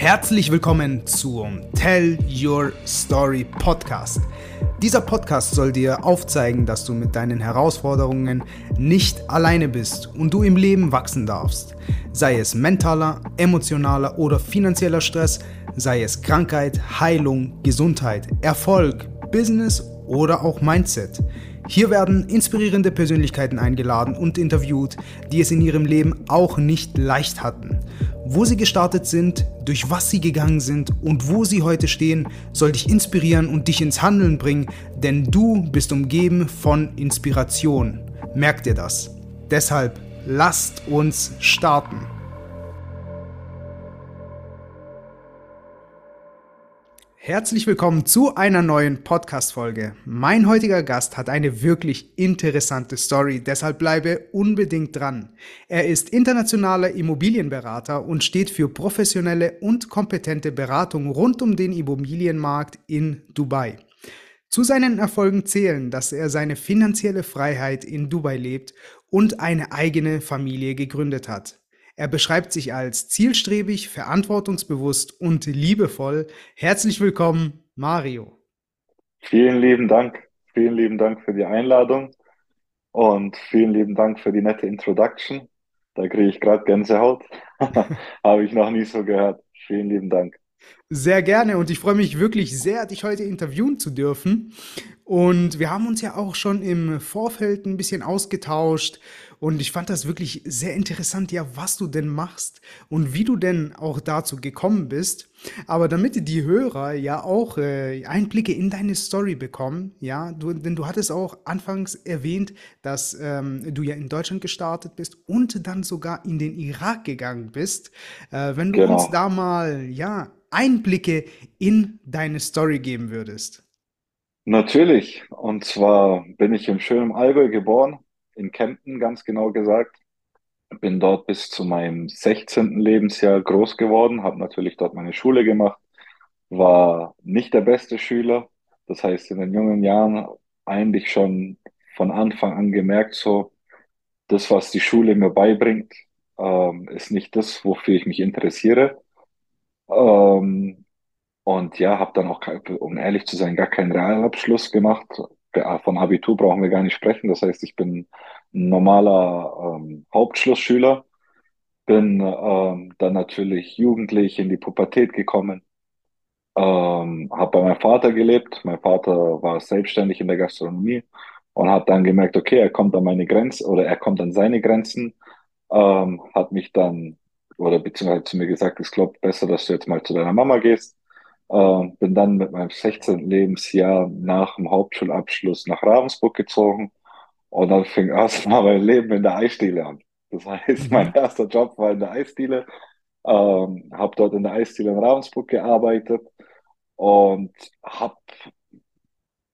Herzlich willkommen zum Tell Your Story Podcast. Dieser Podcast soll dir aufzeigen, dass du mit deinen Herausforderungen nicht alleine bist und du im Leben wachsen darfst. Sei es mentaler, emotionaler oder finanzieller Stress, sei es Krankheit, Heilung, Gesundheit, Erfolg, Business oder auch Mindset. Hier werden inspirierende Persönlichkeiten eingeladen und interviewt, die es in ihrem Leben auch nicht leicht hatten. Wo sie gestartet sind, durch was sie gegangen sind und wo sie heute stehen, soll dich inspirieren und dich ins Handeln bringen, denn du bist umgeben von Inspiration. Merkt ihr das? Deshalb lasst uns starten. Herzlich willkommen zu einer neuen Podcast-Folge. Mein heutiger Gast hat eine wirklich interessante Story, deshalb bleibe unbedingt dran. Er ist internationaler Immobilienberater und steht für professionelle und kompetente Beratung rund um den Immobilienmarkt in Dubai. Zu seinen Erfolgen zählen, dass er seine finanzielle Freiheit in Dubai lebt und eine eigene Familie gegründet hat. Er beschreibt sich als zielstrebig, verantwortungsbewusst und liebevoll. Herzlich willkommen, Mario. Vielen lieben Dank. Vielen lieben Dank für die Einladung und vielen lieben Dank für die nette Introduction. Da kriege ich gerade Gänsehaut. Habe ich noch nie so gehört. Vielen lieben Dank. Sehr gerne und ich freue mich wirklich sehr, dich heute interviewen zu dürfen. Und wir haben uns ja auch schon im Vorfeld ein bisschen ausgetauscht und ich fand das wirklich sehr interessant, ja, was du denn machst und wie du denn auch dazu gekommen bist. Aber damit die Hörer ja auch äh, Einblicke in deine Story bekommen, ja, du, denn du hattest auch anfangs erwähnt, dass ähm, du ja in Deutschland gestartet bist und dann sogar in den Irak gegangen bist. Äh, wenn du genau. uns da mal, ja, Einblicke in deine Story geben würdest. Natürlich. Und zwar bin ich im schönen Allgäu geboren, in Kempten ganz genau gesagt. Bin dort bis zu meinem 16. Lebensjahr groß geworden, habe natürlich dort meine Schule gemacht, war nicht der beste Schüler. Das heißt, in den jungen Jahren eigentlich schon von Anfang an gemerkt, so, das, was die Schule mir beibringt, ähm, ist nicht das, wofür ich mich interessiere. Ähm, und ja, habe dann auch, um ehrlich zu sein, gar keinen Realabschluss gemacht. Von Abitur brauchen wir gar nicht sprechen. Das heißt, ich bin ein normaler ähm, Hauptschlussschüler. Bin ähm, dann natürlich jugendlich in die Pubertät gekommen. Ähm, habe bei meinem Vater gelebt. Mein Vater war selbstständig in der Gastronomie und hat dann gemerkt, okay, er kommt an meine Grenzen oder er kommt an seine Grenzen. Ähm, hat mich dann oder beziehungsweise zu mir gesagt, es glaubt besser, dass du jetzt mal zu deiner Mama gehst. Ähm, bin dann mit meinem 16. Lebensjahr nach dem Hauptschulabschluss nach Ravensburg gezogen und dann fing erstmal mein Leben in der Eisdiele an. Das heißt, mein mhm. erster Job war in der Eisdiele. Ähm, habe dort in der Eisdiele in Ravensburg gearbeitet und habe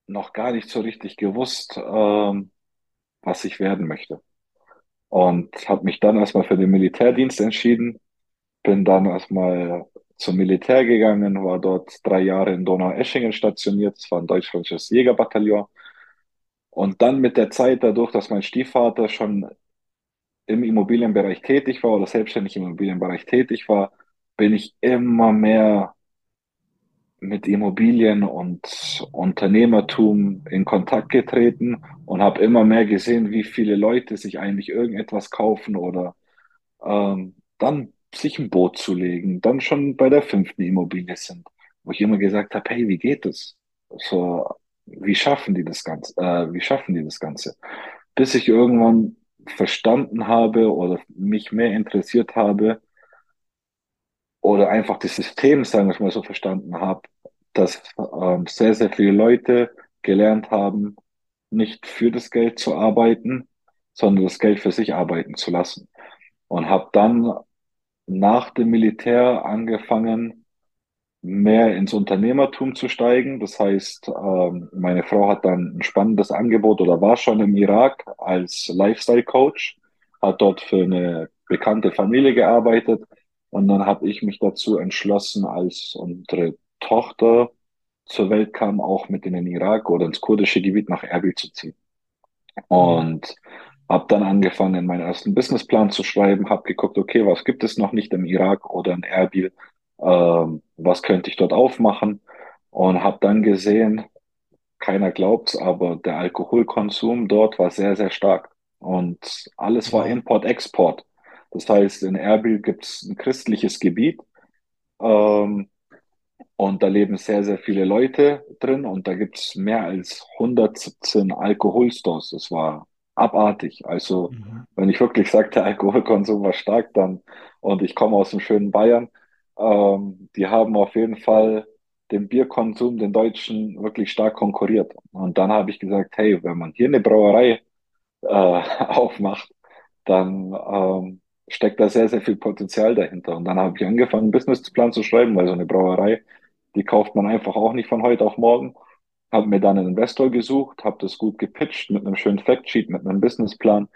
noch gar nicht so richtig gewusst, ähm, was ich werden möchte. Und habe mich dann erstmal für den Militärdienst entschieden. Bin dann erstmal zum Militär gegangen, war dort drei Jahre in Donaueschingen stationiert. Das war ein deutsch-französisches Jägerbataillon. Und dann mit der Zeit, dadurch, dass mein Stiefvater schon im Immobilienbereich tätig war oder selbstständig im Immobilienbereich tätig war, bin ich immer mehr mit Immobilien und Unternehmertum in Kontakt getreten und habe immer mehr gesehen, wie viele Leute sich eigentlich irgendetwas kaufen oder ähm, dann sich ein Boot zu legen, dann schon bei der fünften Immobilie sind, wo ich immer gesagt habe, hey, wie geht das? So, wie schaffen die das Ganze? Äh, wie schaffen die das Ganze? Bis ich irgendwann verstanden habe oder mich mehr interessiert habe oder einfach das System, sagen wir mal so, verstanden habe, dass ähm, sehr, sehr viele Leute gelernt haben, nicht für das Geld zu arbeiten, sondern das Geld für sich arbeiten zu lassen. Und habe dann nach dem Militär angefangen, mehr ins Unternehmertum zu steigen. Das heißt, ähm, meine Frau hat dann ein spannendes Angebot oder war schon im Irak als Lifestyle Coach, hat dort für eine bekannte Familie gearbeitet und dann habe ich mich dazu entschlossen, als unsere Tochter zur Welt kam, auch mit in den Irak oder ins kurdische Gebiet nach Erbil zu ziehen. Und habe dann angefangen, meinen ersten Businessplan zu schreiben, habe geguckt, okay, was gibt es noch nicht im Irak oder in Erbil, ähm, was könnte ich dort aufmachen und habe dann gesehen, keiner glaubt's, aber der Alkoholkonsum dort war sehr, sehr stark und alles war. Import-Export. Das heißt, in Erbil gibt's ein christliches Gebiet ähm, und da leben sehr, sehr viele Leute drin und da gibt's mehr als 117 Alkoholstores. Das war abartig. Also, Mhm. wenn ich wirklich sage, der Alkoholkonsum war stark, dann, und ich komme aus dem schönen Bayern, ähm, die haben auf jeden Fall den Bierkonsum, den Deutschen, wirklich stark konkurriert. Und dann habe ich gesagt, hey, wenn man hier eine Brauerei äh, aufmacht, dann ähm, steckt da sehr, sehr viel Potenzial dahinter. Und dann habe ich angefangen, einen Businessplan zu schreiben, weil so eine Brauerei, die kauft man einfach auch nicht von heute auf morgen. Habe mir dann einen Investor gesucht, habe das gut gepitcht mit einem schönen Factsheet, mit einem Businessplan.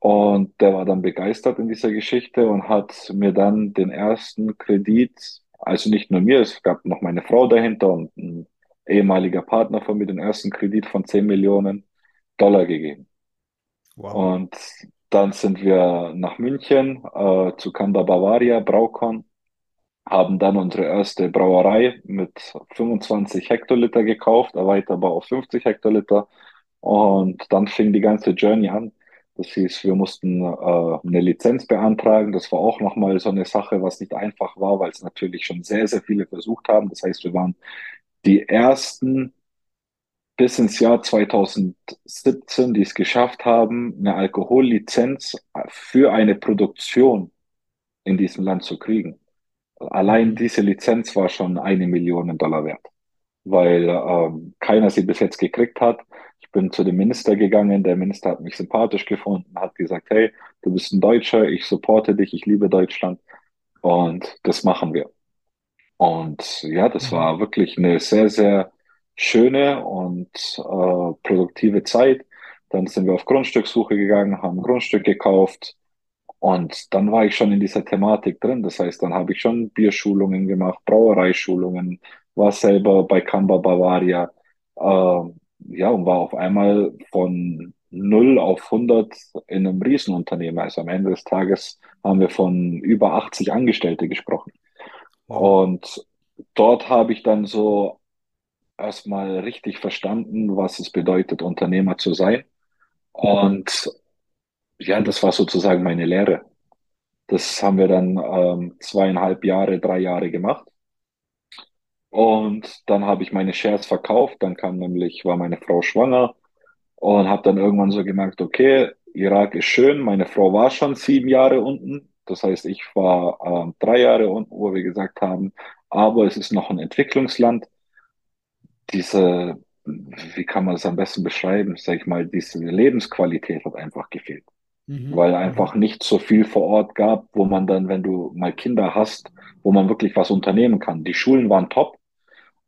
Und der war dann begeistert in dieser Geschichte und hat mir dann den ersten Kredit, also nicht nur mir, es gab noch meine Frau dahinter und ein ehemaliger Partner von mir, den ersten Kredit von 10 Millionen Dollar gegeben. Wow. Und dann sind wir nach München äh, zu Kamba Bavaria, Braukon, haben dann unsere erste Brauerei mit 25 Hektoliter gekauft, erweiterbar auf 50 Hektoliter. Und dann fing die ganze Journey an. Das hieß, wir mussten äh, eine Lizenz beantragen. Das war auch nochmal so eine Sache, was nicht einfach war, weil es natürlich schon sehr, sehr viele versucht haben. Das heißt, wir waren die ersten bis ins Jahr 2017, die es geschafft haben, eine Alkohollizenz für eine Produktion in diesem Land zu kriegen. Allein Mhm. diese Lizenz war schon eine Million Dollar wert, weil ähm, keiner sie bis jetzt gekriegt hat. Ich bin zu dem Minister gegangen, der Minister hat mich sympathisch gefunden, hat gesagt, hey, du bist ein Deutscher, ich supporte dich, ich liebe Deutschland und das machen wir. Und ja, das Mhm. war wirklich eine sehr, sehr schöne und äh, produktive Zeit. Dann sind wir auf Grundstückssuche gegangen, haben Grundstück gekauft und dann war ich schon in dieser Thematik drin. Das heißt, dann habe ich schon Bierschulungen gemacht, Brauereischulungen, war selber bei Kamba Bavaria. Äh, ja, und war auf einmal von null auf hundert in einem Riesenunternehmen. Also am Ende des Tages haben wir von über 80 Angestellte gesprochen. Und dort habe ich dann so erstmal richtig verstanden, was es bedeutet, Unternehmer zu sein. Und ja, das war sozusagen meine Lehre. Das haben wir dann ähm, zweieinhalb Jahre, drei Jahre gemacht. Und dann habe ich meine Shares verkauft. Dann kam nämlich, war meine Frau schwanger und habe dann irgendwann so gemerkt, okay, Irak ist schön. Meine Frau war schon sieben Jahre unten. Das heißt, ich war ähm, drei Jahre unten, wo wir gesagt haben, aber es ist noch ein Entwicklungsland. diese, wie kann man das am besten beschreiben, sag ich mal, diese Lebensqualität hat einfach gefehlt, Mhm. weil einfach nicht so viel vor Ort gab, wo man dann, wenn du mal Kinder hast, wo man wirklich was unternehmen kann. Die Schulen waren top,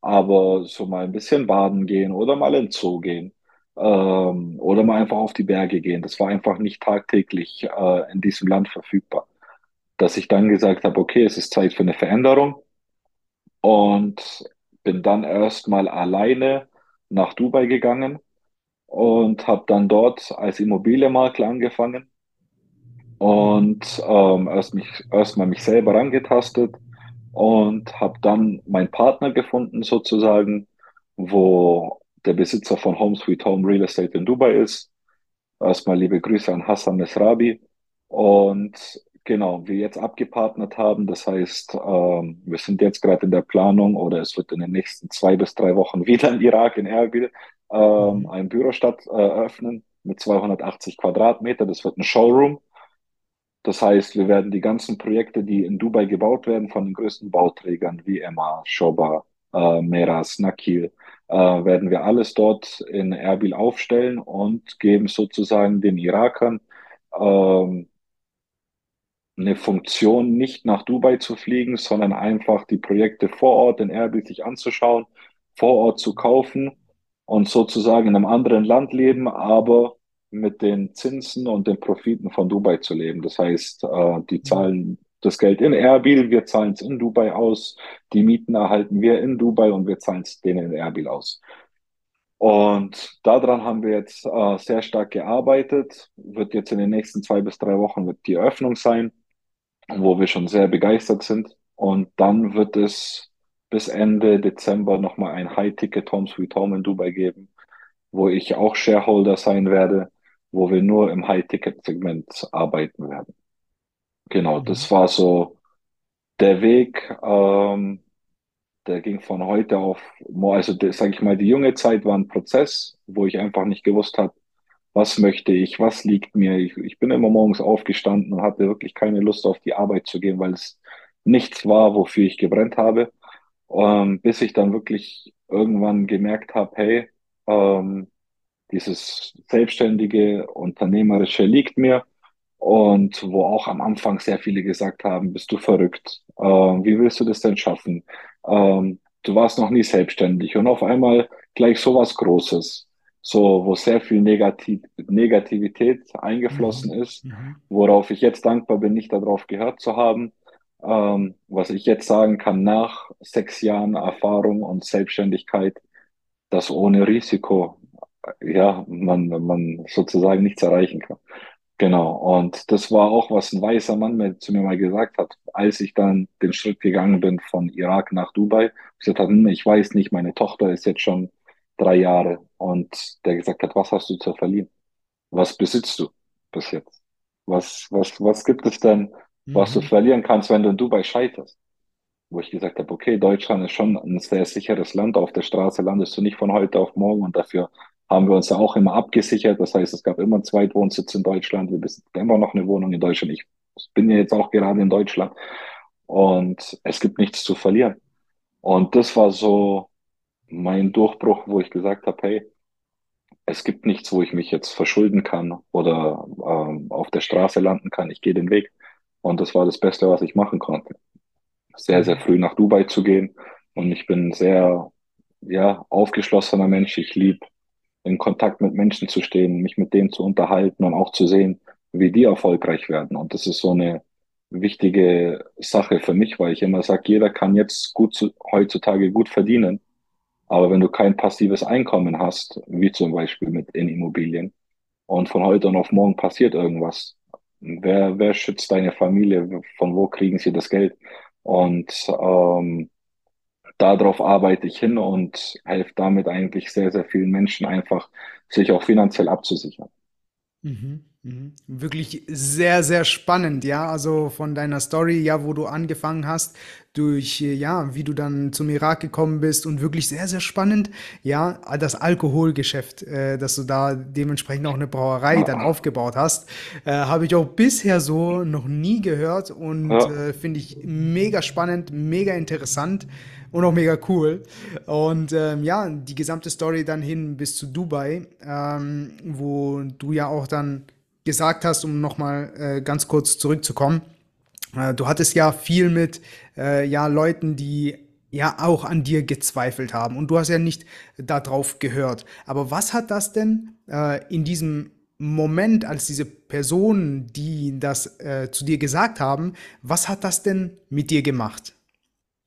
aber so mal ein bisschen baden gehen oder mal in Zoo gehen ähm, oder mal einfach auf die Berge gehen, das war einfach nicht tagtäglich äh, in diesem Land verfügbar. Dass ich dann gesagt habe, okay, es ist Zeit für eine Veränderung und bin dann erstmal alleine nach Dubai gegangen und habe dann dort als Immobilienmakler angefangen und ähm, erst mich erstmal mich selber rangetastet und habe dann meinen Partner gefunden sozusagen, wo der Besitzer von Home Sweet Home Real Estate in Dubai ist. Erstmal liebe Grüße an Hassan Mesrabi. Und genau, wir jetzt abgepartnert haben, das heißt, ähm, wir sind jetzt gerade in der Planung oder es wird in den nächsten zwei bis drei Wochen wieder im Irak, in Erbil, ähm, Mhm. ein Bürostadt äh, eröffnen mit 280 Quadratmeter. Das wird ein Showroom. Das heißt, wir werden die ganzen Projekte, die in Dubai gebaut werden, von den größten Bauträgern wie Emma, Shoba, äh, Meras, Nakil, äh, werden wir alles dort in Erbil aufstellen und geben sozusagen den Irakern ähm, eine Funktion, nicht nach Dubai zu fliegen, sondern einfach die Projekte vor Ort in Erbil sich anzuschauen, vor Ort zu kaufen und sozusagen in einem anderen Land leben, aber mit den Zinsen und den Profiten von Dubai zu leben. Das heißt, äh, die Mhm. zahlen das Geld in Erbil, wir zahlen es in Dubai aus, die Mieten erhalten wir in Dubai und wir zahlen es denen in Erbil aus. Und daran haben wir jetzt äh, sehr stark gearbeitet. Wird jetzt in den nächsten zwei bis drei Wochen wird die Eröffnung sein wo wir schon sehr begeistert sind. Und dann wird es bis Ende Dezember nochmal ein High-Ticket Home Sweet Home in Dubai geben, wo ich auch Shareholder sein werde, wo wir nur im High-Ticket-Segment arbeiten werden. Genau, Mhm. das war so der Weg. Ähm, der ging von heute auf, also sage ich mal, die junge Zeit war ein Prozess, wo ich einfach nicht gewusst habe, was möchte ich, was liegt mir. Ich, ich bin immer morgens aufgestanden und hatte wirklich keine Lust auf die Arbeit zu gehen, weil es nichts war, wofür ich gebrannt habe. Ähm, bis ich dann wirklich irgendwann gemerkt habe, hey, ähm, dieses selbstständige, unternehmerische liegt mir. Und wo auch am Anfang sehr viele gesagt haben, bist du verrückt? Ähm, wie willst du das denn schaffen? Ähm, du warst noch nie selbstständig und auf einmal gleich sowas Großes, so wo sehr viel Negativ Negativität eingeflossen Mhm. ist, Mhm. worauf ich jetzt dankbar bin, nicht darauf gehört zu haben. Ähm, was ich jetzt sagen kann, nach sechs Jahren Erfahrung und Selbstständigkeit, dass ohne Risiko, ja, man, man sozusagen nichts erreichen kann. Genau. Und das war auch, was ein weißer Mann mir, zu mir mal gesagt hat, als ich dann den Schritt gegangen bin von Irak nach Dubai. Ich gesagt habe, hm, ich weiß nicht, meine Tochter ist jetzt schon drei Jahre. Und der gesagt hat, was hast du zu verlieren? Was besitzt du bis jetzt? Was, was, was gibt es denn, was du Mhm. verlieren kannst, wenn du in Dubai scheiterst? wo ich gesagt habe, okay, Deutschland ist schon ein sehr sicheres Land. Auf der Straße landest du nicht von heute auf morgen und dafür haben wir uns ja auch immer abgesichert. Das heißt, es gab immer einen Zweitwohnsitz in Deutschland. Wir besitzen immer noch eine Wohnung in Deutschland. Ich bin ja jetzt auch gerade in Deutschland und es gibt nichts zu verlieren. Und das war so mein Durchbruch, wo ich gesagt habe, hey, es gibt nichts, wo ich mich jetzt verschulden kann oder ähm, auf der Straße landen kann. Ich gehe den Weg. Und das war das Beste, was ich machen konnte sehr, sehr früh nach Dubai zu gehen. Und ich bin sehr, ja, aufgeschlossener Mensch. Ich liebe, in Kontakt mit Menschen zu stehen, mich mit denen zu unterhalten und auch zu sehen, wie die erfolgreich werden. Und das ist so eine wichtige Sache für mich, weil ich immer sage, jeder kann jetzt gut zu, heutzutage gut verdienen. Aber wenn du kein passives Einkommen hast, wie zum Beispiel mit in Immobilien, und von heute auf morgen passiert irgendwas. Wer, wer schützt deine Familie? Von wo kriegen sie das Geld? Und ähm, darauf arbeite ich hin und helfe damit eigentlich sehr, sehr vielen Menschen einfach, sich auch finanziell abzusichern. Mhm. Wirklich sehr, sehr spannend, ja. Also von deiner Story, ja, wo du angefangen hast, durch, ja, wie du dann zum Irak gekommen bist und wirklich sehr, sehr spannend, ja, das Alkoholgeschäft, äh, dass du da dementsprechend auch eine Brauerei dann aufgebaut hast, äh, habe ich auch bisher so noch nie gehört und ja, äh, finde ich mega spannend, mega interessant und auch mega cool. Und ähm, ja, die gesamte Story dann hin bis zu Dubai, ähm, wo du ja auch dann gesagt hast, um nochmal äh, ganz kurz zurückzukommen, äh, du hattest ja viel mit äh, ja, Leuten, die ja auch an dir gezweifelt haben und du hast ja nicht darauf gehört. Aber was hat das denn äh, in diesem Moment, als diese Personen, die das äh, zu dir gesagt haben, was hat das denn mit dir gemacht?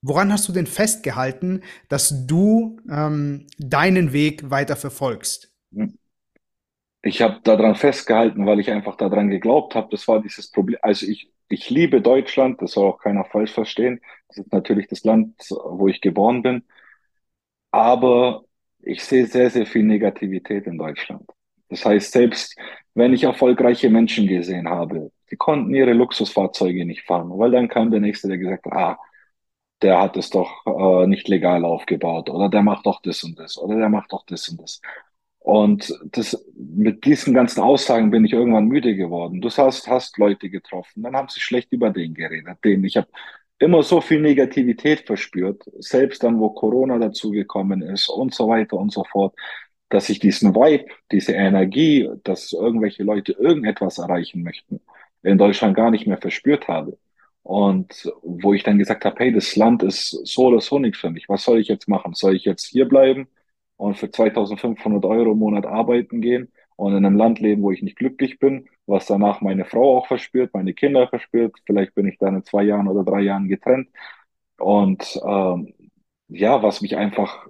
Woran hast du denn festgehalten, dass du ähm, deinen Weg weiter verfolgst? Ich habe daran festgehalten, weil ich einfach daran geglaubt habe. Das war dieses Problem. Also ich, ich liebe Deutschland, das soll auch keiner falsch verstehen. Das ist natürlich das Land, wo ich geboren bin. Aber ich sehe sehr, sehr viel Negativität in Deutschland. Das heißt, selbst wenn ich erfolgreiche Menschen gesehen habe, die konnten ihre Luxusfahrzeuge nicht fahren, weil dann kam der Nächste, der gesagt hat, ah, der hat es doch äh, nicht legal aufgebaut oder der macht doch das und das oder der macht doch das und das. Und das, mit diesen ganzen Aussagen bin ich irgendwann müde geworden. Du hast, hast Leute getroffen, dann haben sie schlecht über den geredet. Den. Ich habe immer so viel Negativität verspürt, selbst dann, wo Corona dazugekommen ist und so weiter und so fort, dass ich diesen Vibe, diese Energie, dass irgendwelche Leute irgendetwas erreichen möchten, in Deutschland gar nicht mehr verspürt habe. Und wo ich dann gesagt habe, hey, das Land ist so oder so nichts für mich. Was soll ich jetzt machen? Soll ich jetzt hier bleiben und für 2500 Euro im Monat arbeiten gehen und in einem Land leben, wo ich nicht glücklich bin, was danach meine Frau auch verspürt, meine Kinder verspürt. Vielleicht bin ich dann in zwei Jahren oder drei Jahren getrennt. Und ähm, ja, was mich einfach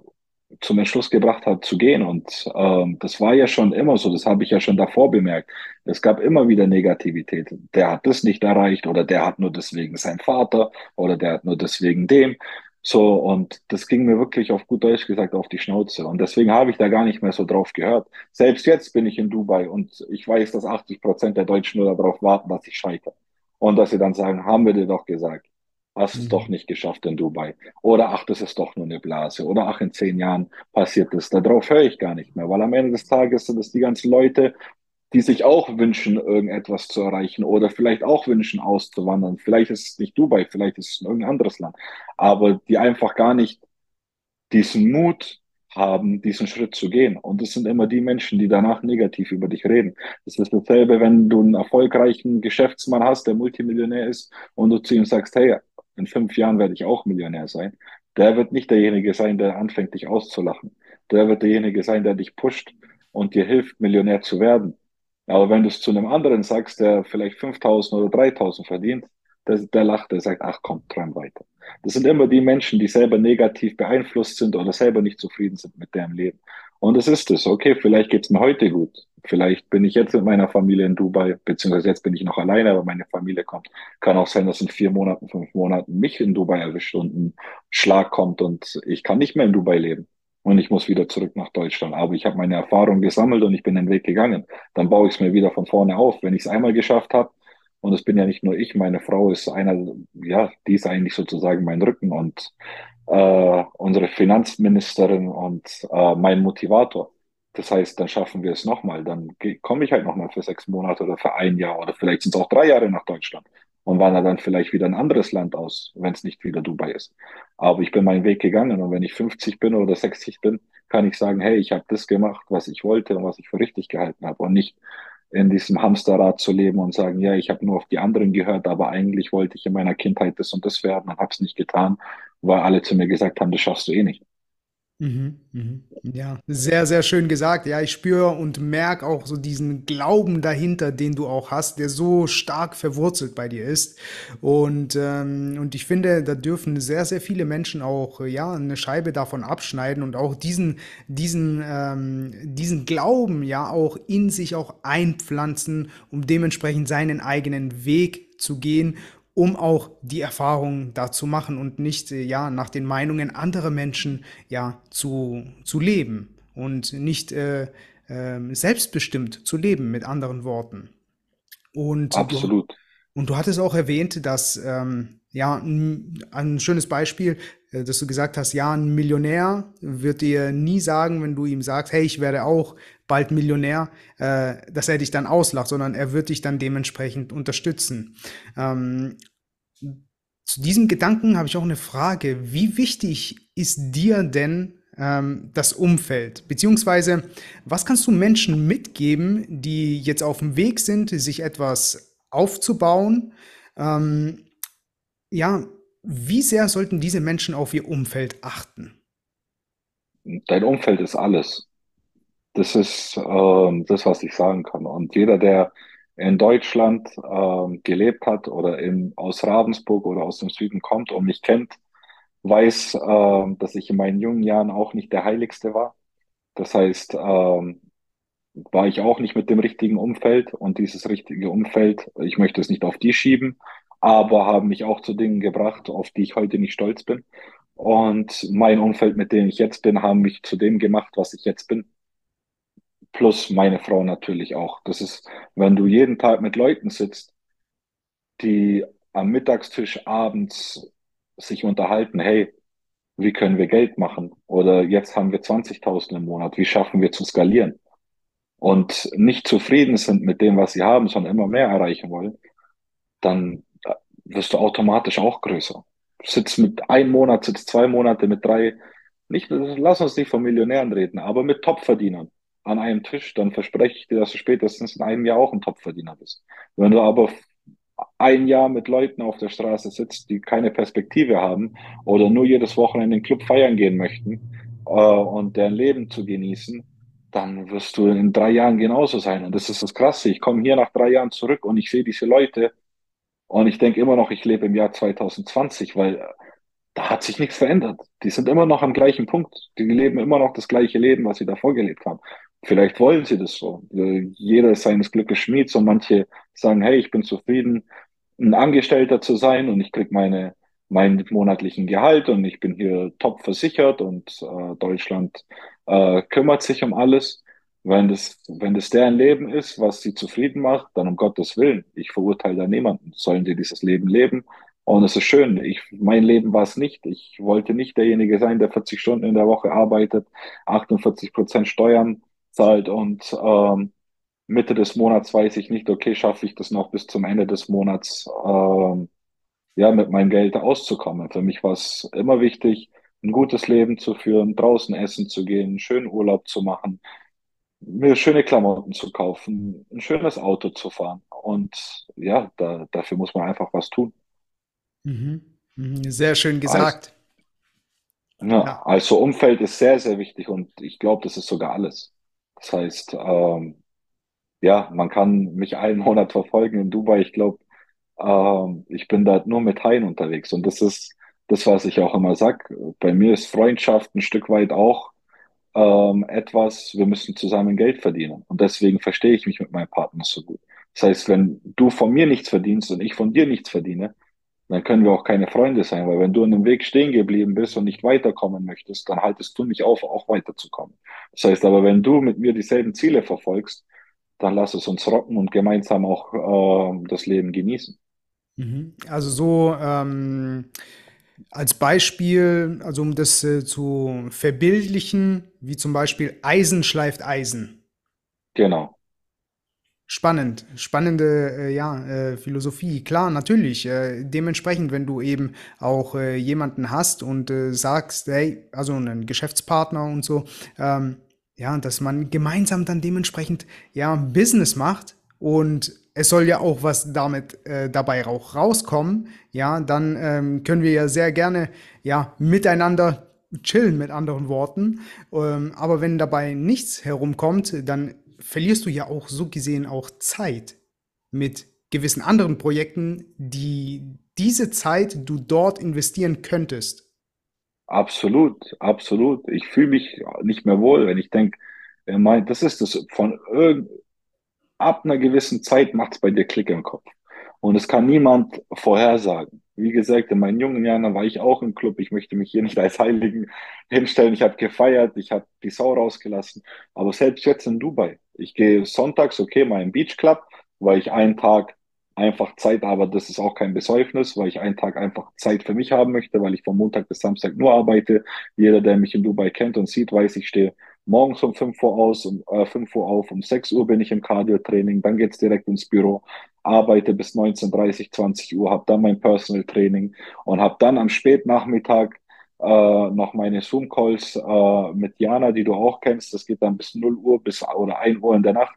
zum Entschluss gebracht hat zu gehen. Und ähm, das war ja schon immer so, das habe ich ja schon davor bemerkt. Es gab immer wieder Negativität. Der hat das nicht erreicht oder der hat nur deswegen seinen Vater oder der hat nur deswegen dem. So, und das ging mir wirklich auf gut Deutsch gesagt auf die Schnauze. Und deswegen habe ich da gar nicht mehr so drauf gehört. Selbst jetzt bin ich in Dubai und ich weiß, dass 80 Prozent der Deutschen nur darauf warten, dass ich scheitere. Und dass sie dann sagen, haben wir dir doch gesagt. Hast es mhm. doch nicht geschafft in Dubai. Oder ach, das ist doch nur eine Blase. Oder ach, in zehn Jahren passiert das. Darauf höre ich gar nicht mehr, weil am Ende des Tages sind es die ganzen Leute, die sich auch wünschen, irgendetwas zu erreichen oder vielleicht auch wünschen, auszuwandern. Vielleicht ist es nicht Dubai, vielleicht ist es irgendein anderes Land, aber die einfach gar nicht diesen Mut haben, diesen Schritt zu gehen. Und das sind immer die Menschen, die danach negativ über dich reden. Das ist dasselbe, wenn du einen erfolgreichen Geschäftsmann hast, der Multimillionär ist und du zu ihm sagst, hey, in fünf Jahren werde ich auch Millionär sein. Der wird nicht derjenige sein, der anfängt, dich auszulachen. Der wird derjenige sein, der dich pusht und dir hilft, Millionär zu werden. Aber wenn du es zu einem anderen sagst, der vielleicht 5000 oder 3000 verdient, der, der lacht, der sagt, ach komm, träum weiter. Das sind immer die Menschen, die selber negativ beeinflusst sind oder selber nicht zufrieden sind mit deren Leben. Und es ist es. Okay, vielleicht geht's mir heute gut. Vielleicht bin ich jetzt mit meiner Familie in Dubai, beziehungsweise jetzt bin ich noch alleine, aber meine Familie kommt. Kann auch sein, dass in vier Monaten, fünf Monaten mich in Dubai erwischt und ein Schlag kommt und ich kann nicht mehr in Dubai leben. Und ich muss wieder zurück nach Deutschland. Aber ich habe meine Erfahrung gesammelt und ich bin den Weg gegangen. Dann baue ich es mir wieder von vorne auf. Wenn ich es einmal geschafft habe, und es bin ja nicht nur ich, meine Frau ist einer, ja, die ist eigentlich sozusagen mein Rücken und äh, unsere Finanzministerin und äh, mein Motivator. Das heißt, dann schaffen wir es nochmal. Dann komme ich halt nochmal für sechs Monate oder für ein Jahr oder vielleicht sind es auch drei Jahre nach Deutschland und wandere dann vielleicht wieder ein anderes Land aus, wenn es nicht wieder Dubai ist. Aber ich bin meinen Weg gegangen und wenn ich 50 bin oder 60 bin, kann ich sagen, hey, ich habe das gemacht, was ich wollte und was ich für richtig gehalten habe und nicht in diesem Hamsterrad zu leben und sagen, ja, ich habe nur auf die anderen gehört, aber eigentlich wollte ich in meiner Kindheit das und das werden und habe es nicht getan, weil alle zu mir gesagt haben, das schaffst du eh nicht. Mhm, mhm. Ja, sehr, sehr schön gesagt. Ja, ich spüre und merke auch so diesen Glauben dahinter, den du auch hast, der so stark verwurzelt bei dir ist. Und, ähm, und ich finde, da dürfen sehr, sehr viele Menschen auch ja eine Scheibe davon abschneiden und auch diesen, diesen, ähm, diesen Glauben ja auch in sich auch einpflanzen, um dementsprechend seinen eigenen Weg zu gehen um auch die Erfahrung da zu machen und nicht äh, ja nach den Meinungen anderer Menschen ja zu, zu leben und nicht äh, äh, selbstbestimmt zu leben, mit anderen Worten. Und Absolut. Du, und du hattest auch erwähnt, dass ähm, ja ein, ein schönes Beispiel, äh, dass du gesagt hast, ja, ein Millionär wird dir nie sagen, wenn du ihm sagst, hey, ich werde auch bald Millionär, äh, dass er dich dann auslacht, sondern er wird dich dann dementsprechend unterstützen. Ähm, zu diesem Gedanken habe ich auch eine Frage. Wie wichtig ist dir denn ähm, das Umfeld? Beziehungsweise, was kannst du Menschen mitgeben, die jetzt auf dem Weg sind, sich etwas aufzubauen? Ähm, ja, wie sehr sollten diese Menschen auf ihr Umfeld achten? Dein Umfeld ist alles. Das ist äh, das, was ich sagen kann. Und jeder, der in Deutschland äh, gelebt hat oder in, aus Ravensburg oder aus dem Süden kommt und mich kennt, weiß, äh, dass ich in meinen jungen Jahren auch nicht der Heiligste war. Das heißt, äh, war ich auch nicht mit dem richtigen Umfeld und dieses richtige Umfeld, ich möchte es nicht auf die schieben, aber haben mich auch zu Dingen gebracht, auf die ich heute nicht stolz bin. Und mein Umfeld, mit dem ich jetzt bin, haben mich zu dem gemacht, was ich jetzt bin plus meine Frau natürlich auch. Das ist, wenn du jeden Tag mit Leuten sitzt, die am Mittagstisch abends sich unterhalten, hey, wie können wir Geld machen? Oder jetzt haben wir 20.000 im Monat, wie schaffen wir zu skalieren? Und nicht zufrieden sind mit dem, was sie haben, sondern immer mehr erreichen wollen, dann äh, wirst du automatisch auch größer. Sitzt mit einem Monat, sitzt zwei Monate mit drei, nicht, lass uns nicht von Millionären reden, aber mit Topverdienern an einem Tisch, dann verspreche ich dir, dass du spätestens in einem Jahr auch ein Topverdiener bist. Wenn du aber ein Jahr mit Leuten auf der Straße sitzt, die keine Perspektive haben oder nur jedes Wochenende in den Club feiern gehen möchten äh, und deren Leben zu genießen, dann wirst du in drei Jahren genauso sein. Und das ist das Krasse. Ich komme hier nach drei Jahren zurück und ich sehe diese Leute und ich denke immer noch, ich lebe im Jahr 2020, weil da hat sich nichts verändert. Die sind immer noch am gleichen Punkt. Die leben immer noch das gleiche Leben, was sie davor gelebt haben. Vielleicht wollen sie das so. Jeder ist seines Glückes Schmied. So manche sagen, hey, ich bin zufrieden, ein Angestellter zu sein und ich krieg meine meinen monatlichen Gehalt und ich bin hier top versichert und äh, Deutschland äh, kümmert sich um alles. Wenn das, wenn das deren Leben ist, was sie zufrieden macht, dann um Gottes Willen. Ich verurteile da niemanden. Sollen die dieses Leben leben? Und es ist schön. Ich, mein Leben war es nicht. Ich wollte nicht derjenige sein, der 40 Stunden in der Woche arbeitet, 48 Prozent Steuern zahlt und ähm, Mitte des Monats weiß ich nicht, okay, schaffe ich das noch bis zum Ende des Monats, ähm, ja, mit meinem Geld auszukommen. Für mich war es immer wichtig, ein gutes Leben zu führen, draußen essen zu gehen, schönen Urlaub zu machen, mir schöne Klamotten zu kaufen, ein schönes Auto zu fahren. Und ja, da, dafür muss man einfach was tun. Mhm. mhm. Sehr schön gesagt. Also, ja, ja, also Umfeld ist sehr, sehr wichtig und ich glaube, das ist sogar alles. Das heißt, ähm, ja, man kann mich einen Monat verfolgen in Dubai. Ich glaube, ähm, ich bin da nur mit Haien unterwegs und das ist das, was ich auch immer sag. Bei mir ist Freundschaft ein Stück weit auch ähm, etwas, wir müssen zusammen Geld verdienen. Und deswegen verstehe ich mich mit meinem Partner so gut. Das heißt, wenn du von mir nichts verdienst und ich von dir nichts verdiene, dann können wir auch keine Freunde sein, weil wenn du an einem Weg stehen geblieben bist und nicht weiterkommen möchtest, dann haltest du mich auf, auch weiterzukommen. Das heißt aber, wenn du mit mir dieselben Ziele verfolgst, dann lass es uns rocken und gemeinsam auch äh, das Leben genießen. Mhm. Also so ähm, als Beispiel, also um das äh, zu verbildlichen, wie zum Beispiel Eisen schleift Eisen. Genau. Spannend, spannende äh, ja, äh, Philosophie. Klar, natürlich. Äh, dementsprechend, wenn du eben auch äh, jemanden hast und äh, sagst, hey, also einen Geschäftspartner und so, ähm, ja, dass man gemeinsam dann dementsprechend ja Business macht und es soll ja auch was damit äh, dabei auch rauskommen, ja, dann ähm, können wir ja sehr gerne ja miteinander chillen mit anderen Worten. Ähm, aber wenn dabei nichts herumkommt, dann verlierst du ja auch so gesehen auch Zeit mit gewissen anderen Projekten, die diese Zeit du dort investieren könntest. Absolut, absolut. Ich fühle mich nicht mehr wohl, wenn ich denke, das ist das von ab einer gewissen Zeit macht es bei dir Klick im Kopf. Und es kann niemand vorhersagen. Wie gesagt, in meinen jungen Jahren war ich auch im Club. Ich möchte mich hier nicht als Heiligen hinstellen. Ich habe gefeiert, ich habe die Sau rausgelassen. Aber selbst jetzt in Dubai, ich gehe sonntags, okay, mal im Beach Club, weil ich einen Tag einfach Zeit, aber das ist auch kein Besäufnis, weil ich einen Tag einfach Zeit für mich haben möchte, weil ich von Montag bis Samstag nur arbeite. Jeder, der mich in Dubai kennt und sieht, weiß, ich stehe morgens um 5 Uhr aus, um äh, 5 Uhr auf, um 6 Uhr bin ich im Cardio-Training, dann geht's direkt ins Büro, arbeite bis 19.30, 20 Uhr, habe dann mein Personal Training und habe dann am Spätnachmittag äh, noch meine Zoom-Calls äh, mit Jana, die du auch kennst. Das geht dann bis 0 Uhr bis oder 1 Uhr in der Nacht.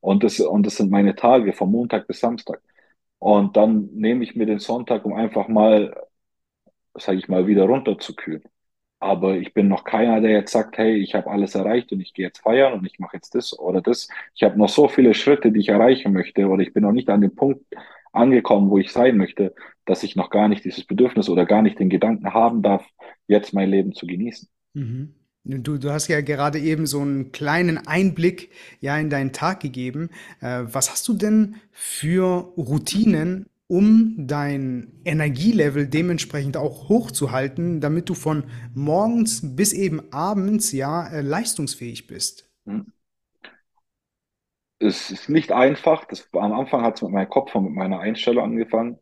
Und das, und das sind meine Tage von Montag bis Samstag. Und dann nehme ich mir den Sonntag, um einfach mal, sage ich mal, wieder runterzukühlen. Aber ich bin noch keiner, der jetzt sagt, hey, ich habe alles erreicht und ich gehe jetzt feiern und ich mache jetzt das oder das. Ich habe noch so viele Schritte, die ich erreichen möchte oder ich bin noch nicht an dem Punkt angekommen, wo ich sein möchte, dass ich noch gar nicht dieses Bedürfnis oder gar nicht den Gedanken haben darf, jetzt mein Leben zu genießen. Mhm. Du, du hast ja gerade eben so einen kleinen Einblick ja in deinen Tag gegeben. Äh, was hast du denn für Routinen, um dein Energielevel dementsprechend auch hochzuhalten, damit du von morgens bis eben abends ja äh, leistungsfähig bist? Hm. Es ist nicht einfach. Das, am Anfang hat es mit meinem Kopf und mit meiner Einstellung angefangen.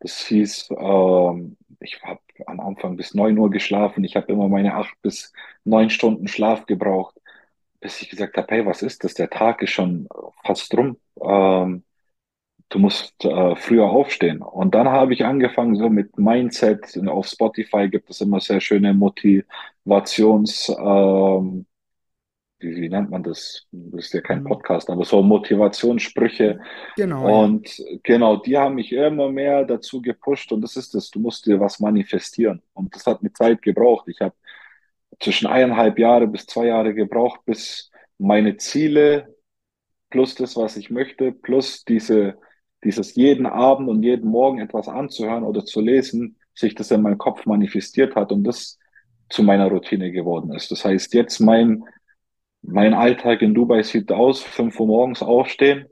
Das hieß, ähm, ich habe am Anfang bis neun Uhr geschlafen. Ich habe immer meine acht bis neun Stunden Schlaf gebraucht, bis ich gesagt habe, hey, was ist das? Der Tag ist schon fast rum. Ähm, du musst äh, früher aufstehen. Und dann habe ich angefangen so mit Mindset. Auf Spotify gibt es immer sehr schöne Motivations, ähm, wie, wie nennt man das? Das ist ja kein mhm. Podcast, aber so Motivationssprüche. Genau. Und ja. genau, die haben mich immer mehr dazu gepusht. Und das ist das, du musst dir was manifestieren. Und das hat mir Zeit gebraucht. Ich habe zwischen eineinhalb Jahre bis zwei Jahre gebraucht, bis meine Ziele plus das, was ich möchte, plus diese, dieses jeden Abend und jeden Morgen etwas anzuhören oder zu lesen, sich das in meinem Kopf manifestiert hat und das zu meiner Routine geworden ist. Das heißt, jetzt mein, mein Alltag in Dubai sieht aus, fünf Uhr morgens aufstehen,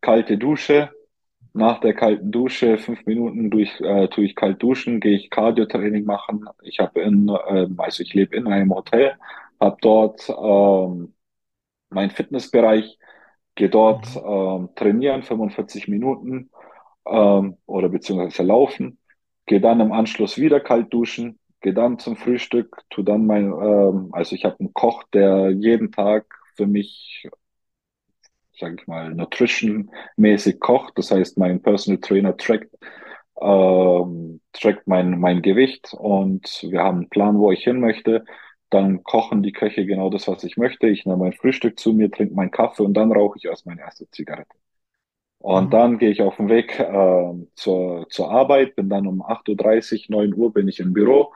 kalte Dusche, nach der kalten Dusche, fünf Minuten durch, äh, tue ich kalt duschen, gehe ich Cardio-Training machen. Ich habe in, äh, also ich lebe in einem Hotel, habe dort ähm, meinen Fitnessbereich, gehe dort ähm, trainieren, 45 Minuten ähm, oder beziehungsweise laufen, gehe dann im Anschluss wieder kalt duschen, gehe dann zum Frühstück, tu dann mein, ähm, also ich habe einen Koch, der jeden Tag für mich sage ich mal, nutrition-mäßig kocht. Das heißt, mein Personal Trainer trackt, ähm, trackt mein, mein Gewicht und wir haben einen Plan, wo ich hin möchte. Dann kochen die Köche genau das, was ich möchte. Ich nehme mein Frühstück zu mir, trinke meinen Kaffee und dann rauche ich erst meine erste Zigarette. Und Mhm. dann gehe ich auf den Weg äh, zur, zur Arbeit, bin dann um 8.30 Uhr, 9 Uhr bin ich im Büro.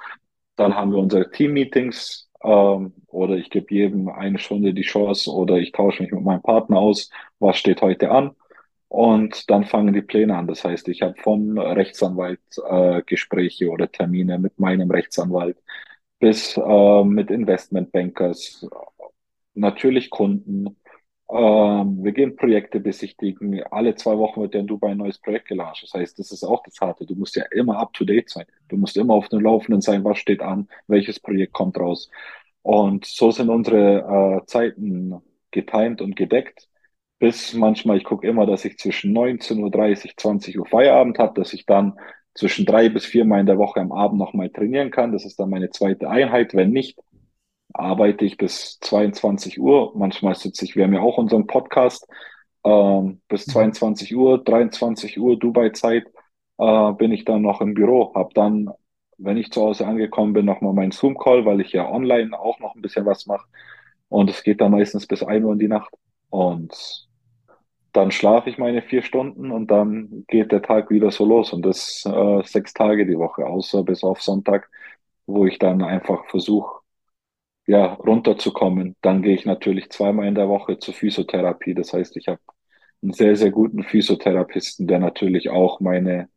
Dann haben wir unsere Team-Meetings ähm, oder ich gebe jedem eine Stunde die Chance oder ich tausche mich mit meinem Partner aus, was steht heute an. Und dann fangen die Pläne an. Das heißt, ich habe vom Rechtsanwalt äh, Gespräche oder Termine mit meinem Rechtsanwalt bis äh, mit Investmentbankers, natürlich Kunden. Ähm, wir gehen Projekte besichtigen. Alle zwei Wochen wird ja in Dubai ein neues Projekt gelauncht. Das heißt, das ist auch das Harte. Du musst ja immer up to date sein. Du musst immer auf dem Laufenden sein, was steht an, welches Projekt kommt raus. Und so sind unsere äh, Zeiten getimt und gedeckt. Bis manchmal, ich gucke immer, dass ich zwischen 19.30 Uhr, 20 Uhr Feierabend habe, dass ich dann zwischen drei bis viermal in der Woche am Abend nochmal trainieren kann. Das ist dann meine zweite Einheit. Wenn nicht, arbeite ich bis 22 Uhr. Manchmal sitze ich, wir haben ja auch unseren Podcast, ähm, bis Mhm. 22 Uhr, 23 Uhr Dubai-Zeit äh, bin ich dann noch im Büro. Hab dann, wenn ich zu Hause angekommen bin, nochmal meinen Zoom-Call, weil ich ja online auch noch ein bisschen was mache. Und es geht dann meistens bis ein Uhr in die Nacht. Und dann schlafe ich meine vier Stunden und dann geht der Tag wieder so los. Und das äh, sechs Tage die Woche, außer bis auf Sonntag, wo ich dann einfach versuche, ja, runterzukommen. Dann gehe ich natürlich zweimal in der Woche zur Physiotherapie. Das heißt, ich habe einen sehr, sehr guten Physiotherapeuten, der natürlich auch meine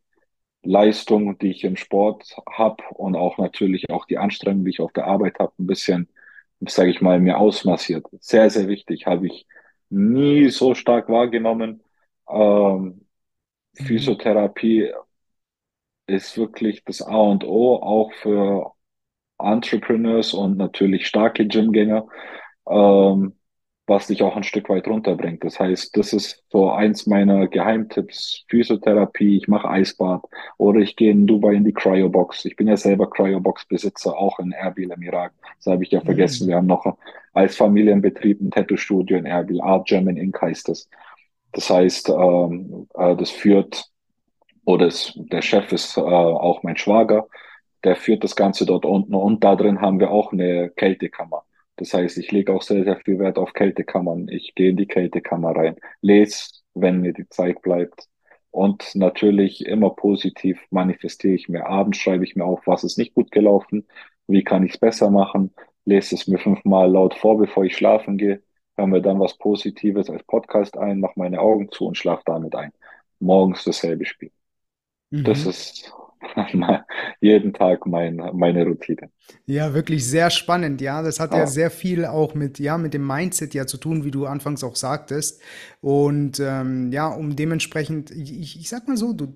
Leistung, die ich im Sport habe und auch natürlich auch die Anstrengung, die ich auf der Arbeit habe, ein bisschen, sage ich mal, mir ausmassiert. Sehr, sehr wichtig, habe ich nie so stark wahrgenommen. Ähm, Mhm. Physiotherapie ist wirklich das A und O, auch für Entrepreneurs und natürlich starke Gymgänger, ähm, was dich auch ein Stück weit runterbringt. Das heißt, das ist so eins meiner Geheimtipps. Physiotherapie, ich mache Eisbad oder ich gehe in Dubai in die Cryobox. Ich bin ja selber Cryobox-Besitzer, auch in Erbil im Irak. Das habe ich ja vergessen. Mhm. Wir haben noch als Familienbetrieb ein Tattoo-Studio in Erbil. Art German Ink heißt das. Das heißt, ähm, äh, das führt oder es, der Chef ist äh, auch mein Schwager, der führt das Ganze dort unten und da drin haben wir auch eine Kältekammer. Das heißt, ich lege auch sehr, sehr viel Wert auf Kältekammern. Ich gehe in die Kältekammer rein, lese, wenn mir die Zeit bleibt. Und natürlich immer positiv manifestiere ich mir. Abends schreibe ich mir auf, was ist nicht gut gelaufen, wie kann ich es besser machen, lese es mir fünfmal laut vor, bevor ich schlafen gehe, höre mir dann was Positives als Podcast ein, mache meine Augen zu und schlafe damit ein. Morgens dasselbe Spiel. Das Mhm. ist jeden Tag mein, meine Routine. Ja, wirklich sehr spannend, ja. Das hat ja Ja, sehr viel auch mit, ja, mit dem Mindset ja zu tun, wie du anfangs auch sagtest. Und ähm, ja, um dementsprechend, ich, ich sag mal so, du,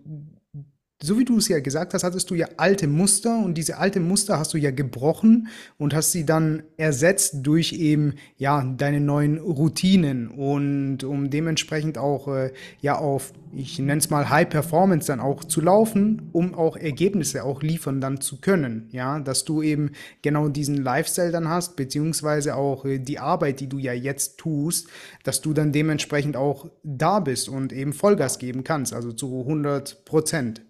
so wie du es ja gesagt hast, hattest du ja alte Muster und diese alte Muster hast du ja gebrochen und hast sie dann ersetzt durch eben, ja, deine neuen Routinen und um dementsprechend auch, äh, ja, auf, ich nenne es mal High Performance dann auch zu laufen, um auch Ergebnisse auch liefern dann zu können, ja, dass du eben genau diesen Lifestyle dann hast, beziehungsweise auch äh, die Arbeit, die du ja jetzt tust, dass du dann dementsprechend auch da bist und eben Vollgas geben kannst, also zu hundert Prozent.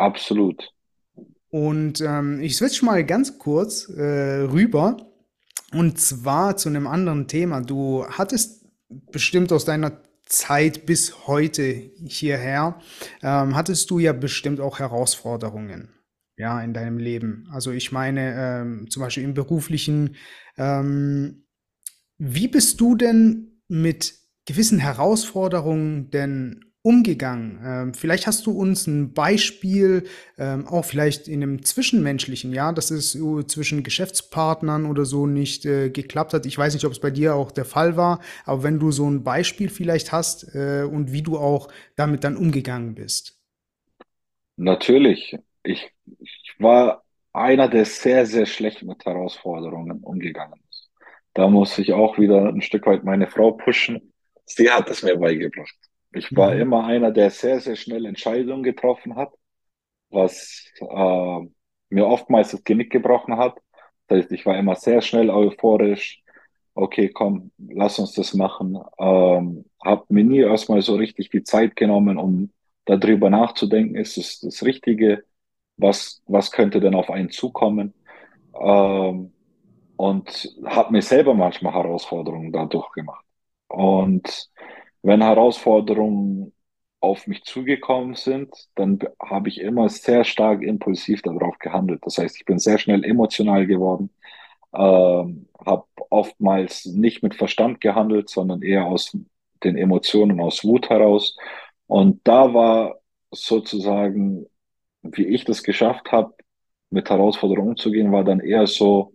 Absolut. Und ähm, ich switch mal ganz kurz äh, rüber und zwar zu einem anderen Thema. Du hattest bestimmt aus deiner Zeit bis heute hierher, ähm, hattest du ja bestimmt auch Herausforderungen, ja, in deinem Leben. Also ich meine, ähm, zum Beispiel im beruflichen, ähm, wie bist du denn mit gewissen Herausforderungen denn umgegangen? Ähm, vielleicht hast du uns ein Beispiel, ähm, auch vielleicht in einem Zwischenmenschlichen, ja, dass es zwischen Geschäftspartnern oder so nicht äh, geklappt hat. Ich weiß nicht, ob es bei dir auch der Fall war, aber wenn du so ein Beispiel vielleicht hast äh, und wie du auch damit dann umgegangen bist. Natürlich, ich, ich war einer, der sehr, sehr schlecht mit Herausforderungen umgegangen ist. Da muss ich auch wieder ein Stück weit meine Frau pushen. Sie hat es mir beigebracht. Ich war Mhm. immer einer, der sehr, sehr schnell Entscheidungen getroffen hat, was äh, mir oftmals das Genick gebrochen hat. Das heißt, ich war immer sehr schnell euphorisch. Okay, komm, lass uns das machen. Ähm, hab mir nie erstmal so richtig die Zeit genommen, um darüber nachzudenken, ist es das Richtige? Was, was könnte denn auf einen zukommen? Ähm, und habe mir selber manchmal Herausforderungen dadurch gemacht. Und wenn Herausforderungen auf mich zugekommen sind, dann habe ich immer sehr stark impulsiv darauf gehandelt. Das heißt, ich bin sehr schnell emotional geworden, ähm, habe oftmals nicht mit Verstand gehandelt, sondern eher aus den Emotionen, aus Wut heraus. Und da war sozusagen, wie ich das geschafft habe, mit Herausforderungen umzugehen, war dann eher so,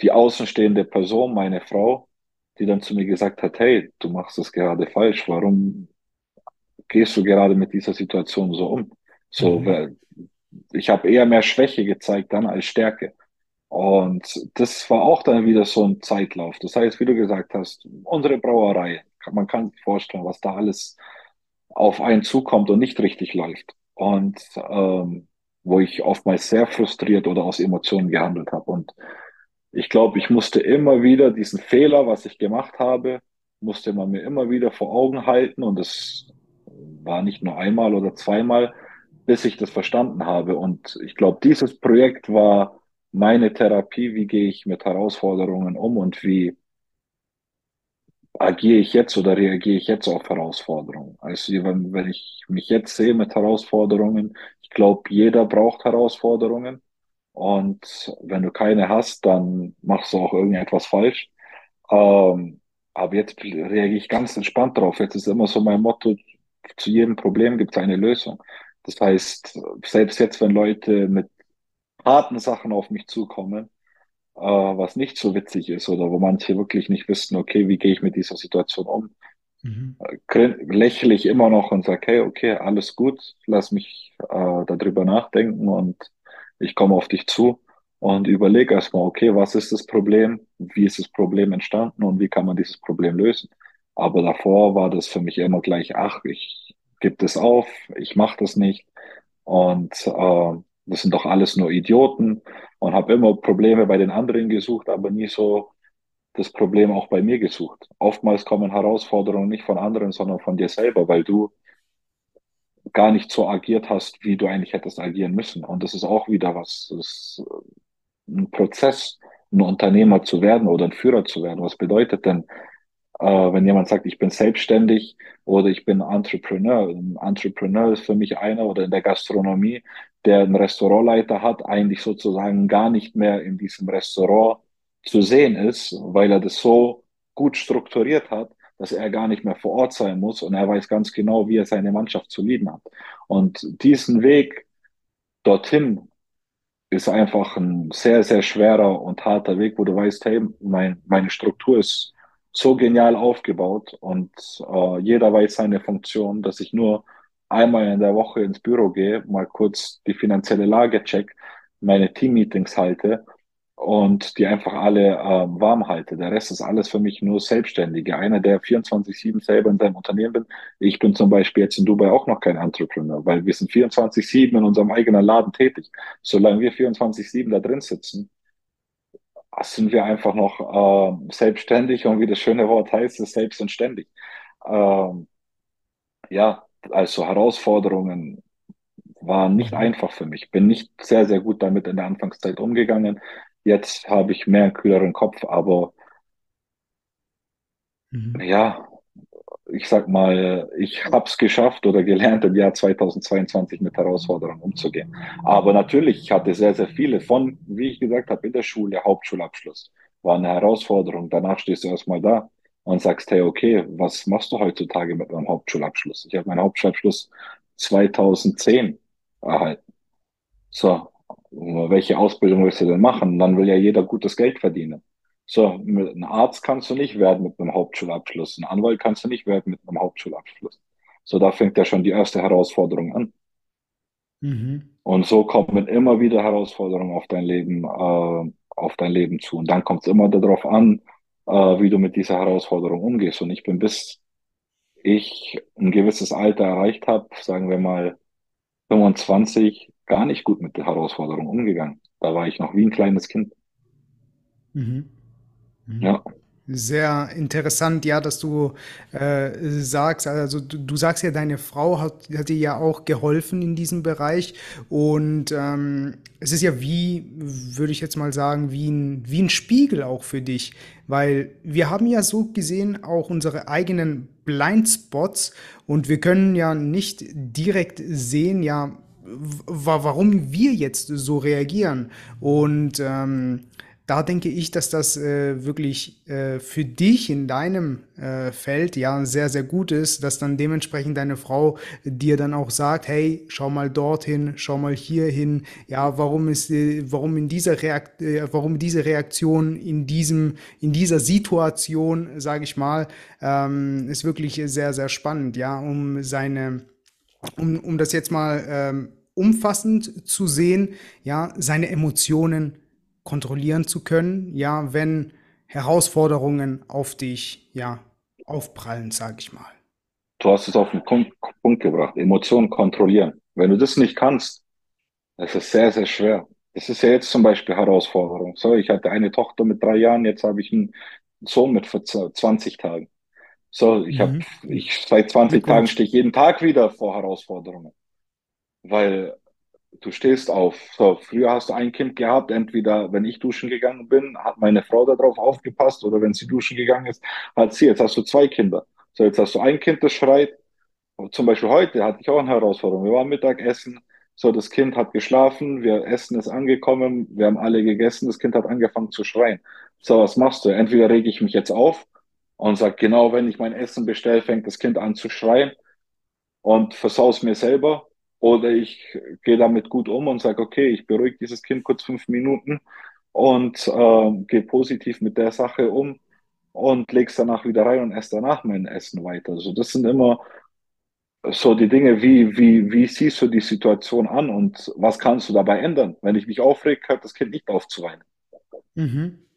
die außenstehende Person, meine Frau, die dann zu mir gesagt hat, hey, du machst das gerade falsch, warum gehst du gerade mit dieser Situation so um? So, Mhm. weil ich habe eher mehr Schwäche gezeigt dann als Stärke. Und das war auch dann wieder so ein Zeitlauf. Das heißt, wie du gesagt hast, unsere Brauerei, man kann sich vorstellen, was da alles auf einen zukommt und nicht richtig läuft. Und ähm, wo ich oftmals sehr frustriert oder aus Emotionen gehandelt habe. Und ich glaube, ich musste immer wieder diesen Fehler, was ich gemacht habe, musste man mir immer wieder vor Augen halten. Und das war nicht nur einmal oder zweimal, bis ich das verstanden habe. Und ich glaube, dieses Projekt war meine Therapie. Wie gehe ich mit Herausforderungen um und wie agiere ich jetzt oder reagiere ich jetzt auf Herausforderungen? Also wenn, wenn ich mich jetzt sehe mit Herausforderungen, ich glaube, jeder braucht Herausforderungen. Und wenn du keine hast, dann machst du auch irgendetwas falsch. Ähm, aber jetzt reagiere ich ganz entspannt drauf. Jetzt ist immer so mein Motto, zu jedem Problem gibt es eine Lösung. Das heißt, selbst jetzt, wenn Leute mit harten Sachen auf mich zukommen, äh, was nicht so witzig ist oder wo manche wirklich nicht wissen, okay, wie gehe ich mit dieser Situation um, Mhm. grin- lächle ich immer noch und sage, hey, okay, alles gut, lass mich äh, darüber nachdenken und ich komme auf dich zu und überlege erstmal, okay, was ist das Problem, wie ist das Problem entstanden und wie kann man dieses Problem lösen. Aber davor war das für mich immer gleich, ach, ich gebe das auf, ich mache das nicht und äh, das sind doch alles nur Idioten und habe immer Probleme bei den anderen gesucht, aber nie so das Problem auch bei mir gesucht. Oftmals kommen Herausforderungen nicht von anderen, sondern von dir selber, weil du gar nicht so agiert hast, wie du eigentlich hättest agieren müssen. Und das ist auch wieder was, das ist ein Prozess, ein Unternehmer zu werden oder ein Führer zu werden. Was bedeutet denn, äh, wenn jemand sagt, ich bin selbstständig oder ich bin Entrepreneur? Ein Entrepreneur ist für mich einer oder in der Gastronomie, der einen Restaurantleiter hat, eigentlich sozusagen gar nicht mehr in diesem Restaurant zu sehen ist, weil er das so gut strukturiert hat, dass er gar nicht mehr vor Ort sein muss und er weiß ganz genau, wie er seine Mannschaft zu lieben hat. Und diesen Weg dorthin ist einfach ein sehr, sehr schwerer und harter Weg, wo du weißt, hey, mein, meine Struktur ist so genial aufgebaut und äh, jeder weiß seine Funktion, dass ich nur einmal in der Woche ins Büro gehe, mal kurz die finanzielle Lage check, meine Teammeetings halte und die einfach alle ähm, warm halte. Der Rest ist alles für mich nur Selbstständige. Einer, der 24/7 selber in seinem Unternehmen bin. Ich bin zum Beispiel jetzt in Dubai auch noch kein Entrepreneur, weil wir sind 24/7 in unserem eigenen Laden tätig. Solange wir 24/7 da drin sitzen, sind wir einfach noch äh, selbstständig und wie das schöne Wort heißt, ist selbst und ständig. Ähm, ja, also Herausforderungen waren nicht Mhm. einfach für mich. Bin nicht sehr, sehr gut damit in der Anfangszeit umgegangen. Jetzt habe ich mehr einen kühleren Kopf, aber Mhm. ja, ich sag mal, ich habe es geschafft oder gelernt, im Jahr 2022 mit Herausforderungen umzugehen. Aber natürlich, ich hatte sehr, sehr viele von, wie ich gesagt habe, in der Schule, Hauptschulabschluss, war eine Herausforderung. Danach stehst du erstmal da und sagst, hey, okay, was machst du heutzutage mit meinem Hauptschulabschluss? Ich habe meinen Hauptschulabschluss 2010 erhalten. So, welche Ausbildung willst du denn machen? Dann will ja jeder gutes Geld verdienen. So, ein Arzt kannst du nicht werden mit einem Hauptschulabschluss. Ein Anwalt kannst du nicht werden mit einem Hauptschulabschluss. So, da fängt ja schon die erste Herausforderung an. Mhm. Und so kommen immer wieder Herausforderungen auf dein Leben, äh, auf dein Leben zu. Und dann kommt es immer darauf an, äh, wie du mit dieser Herausforderung umgehst. Und ich bin bis ich ein gewisses Alter erreicht habe, sagen wir mal 25, gar nicht gut mit der Herausforderung umgegangen. Da war ich noch wie ein kleines Kind. Mhm. Mhm. Ja. Sehr interessant, ja, dass du äh, sagst, also du, du, sagst ja, deine Frau hat, hat, dir ja auch geholfen in diesem Bereich und ähm, es ist ja wie, würde ich jetzt mal sagen, wie ein, wie ein Spiegel auch für dich, weil wir haben ja so gesehen auch unsere eigenen Blindspots und wir können ja nicht direkt sehen, ja, warum wir jetzt so reagieren. Und ähm, da denke ich, dass das äh, wirklich äh, für dich in deinem äh, Feld ja sehr, sehr gut ist, dass dann dementsprechend deine Frau dir dann auch sagt, hey, schau mal dorthin, schau mal hier hin, ja, warum ist, äh, warum in dieser Reakt äh, warum diese Reaktion in diesem, in dieser Situation, sage ich mal, ähm, ist wirklich sehr, sehr spannend, ja, um seine, um, um das jetzt mal ähm, umfassend zu sehen, ja, seine Emotionen kontrollieren zu können, ja, wenn Herausforderungen auf dich, ja, aufprallen, sage ich mal. Du hast es auf den Punkt, gebracht. Emotionen kontrollieren. Wenn du das nicht kannst, das ist sehr, sehr schwer. Das ist ja jetzt zum Beispiel Herausforderung. So, ich hatte eine Tochter mit drei Jahren, jetzt habe ich einen Sohn mit 20 Tagen. So, ich mhm. habe, ich seit 20 Tagen stehe ich jeden Tag wieder vor Herausforderungen. Weil du stehst auf. So, früher hast du ein Kind gehabt, entweder wenn ich duschen gegangen bin, hat meine Frau darauf aufgepasst oder wenn sie duschen gegangen ist, hat sie. Jetzt hast du zwei Kinder. So, jetzt hast du ein Kind, das schreit. Zum Beispiel heute hatte ich auch eine Herausforderung. Wir waren Mittagessen. So, das Kind hat geschlafen, wir Essen ist angekommen, wir haben alle gegessen, das Kind hat angefangen zu schreien. So, was machst du? Entweder rege ich mich jetzt auf und sag genau, wenn ich mein Essen bestelle, fängt das Kind an zu schreien und versaus mir selber oder ich gehe damit gut um und sage, okay, ich beruhige dieses Kind kurz fünf Minuten und äh, gehe positiv mit der Sache um und lege es danach wieder rein und esse danach mein Essen weiter. Also das sind immer so die Dinge, wie, wie, wie siehst du die Situation an und was kannst du dabei ändern? Wenn ich mich aufreg, hört das Kind nicht auf zu weinen. Mhm.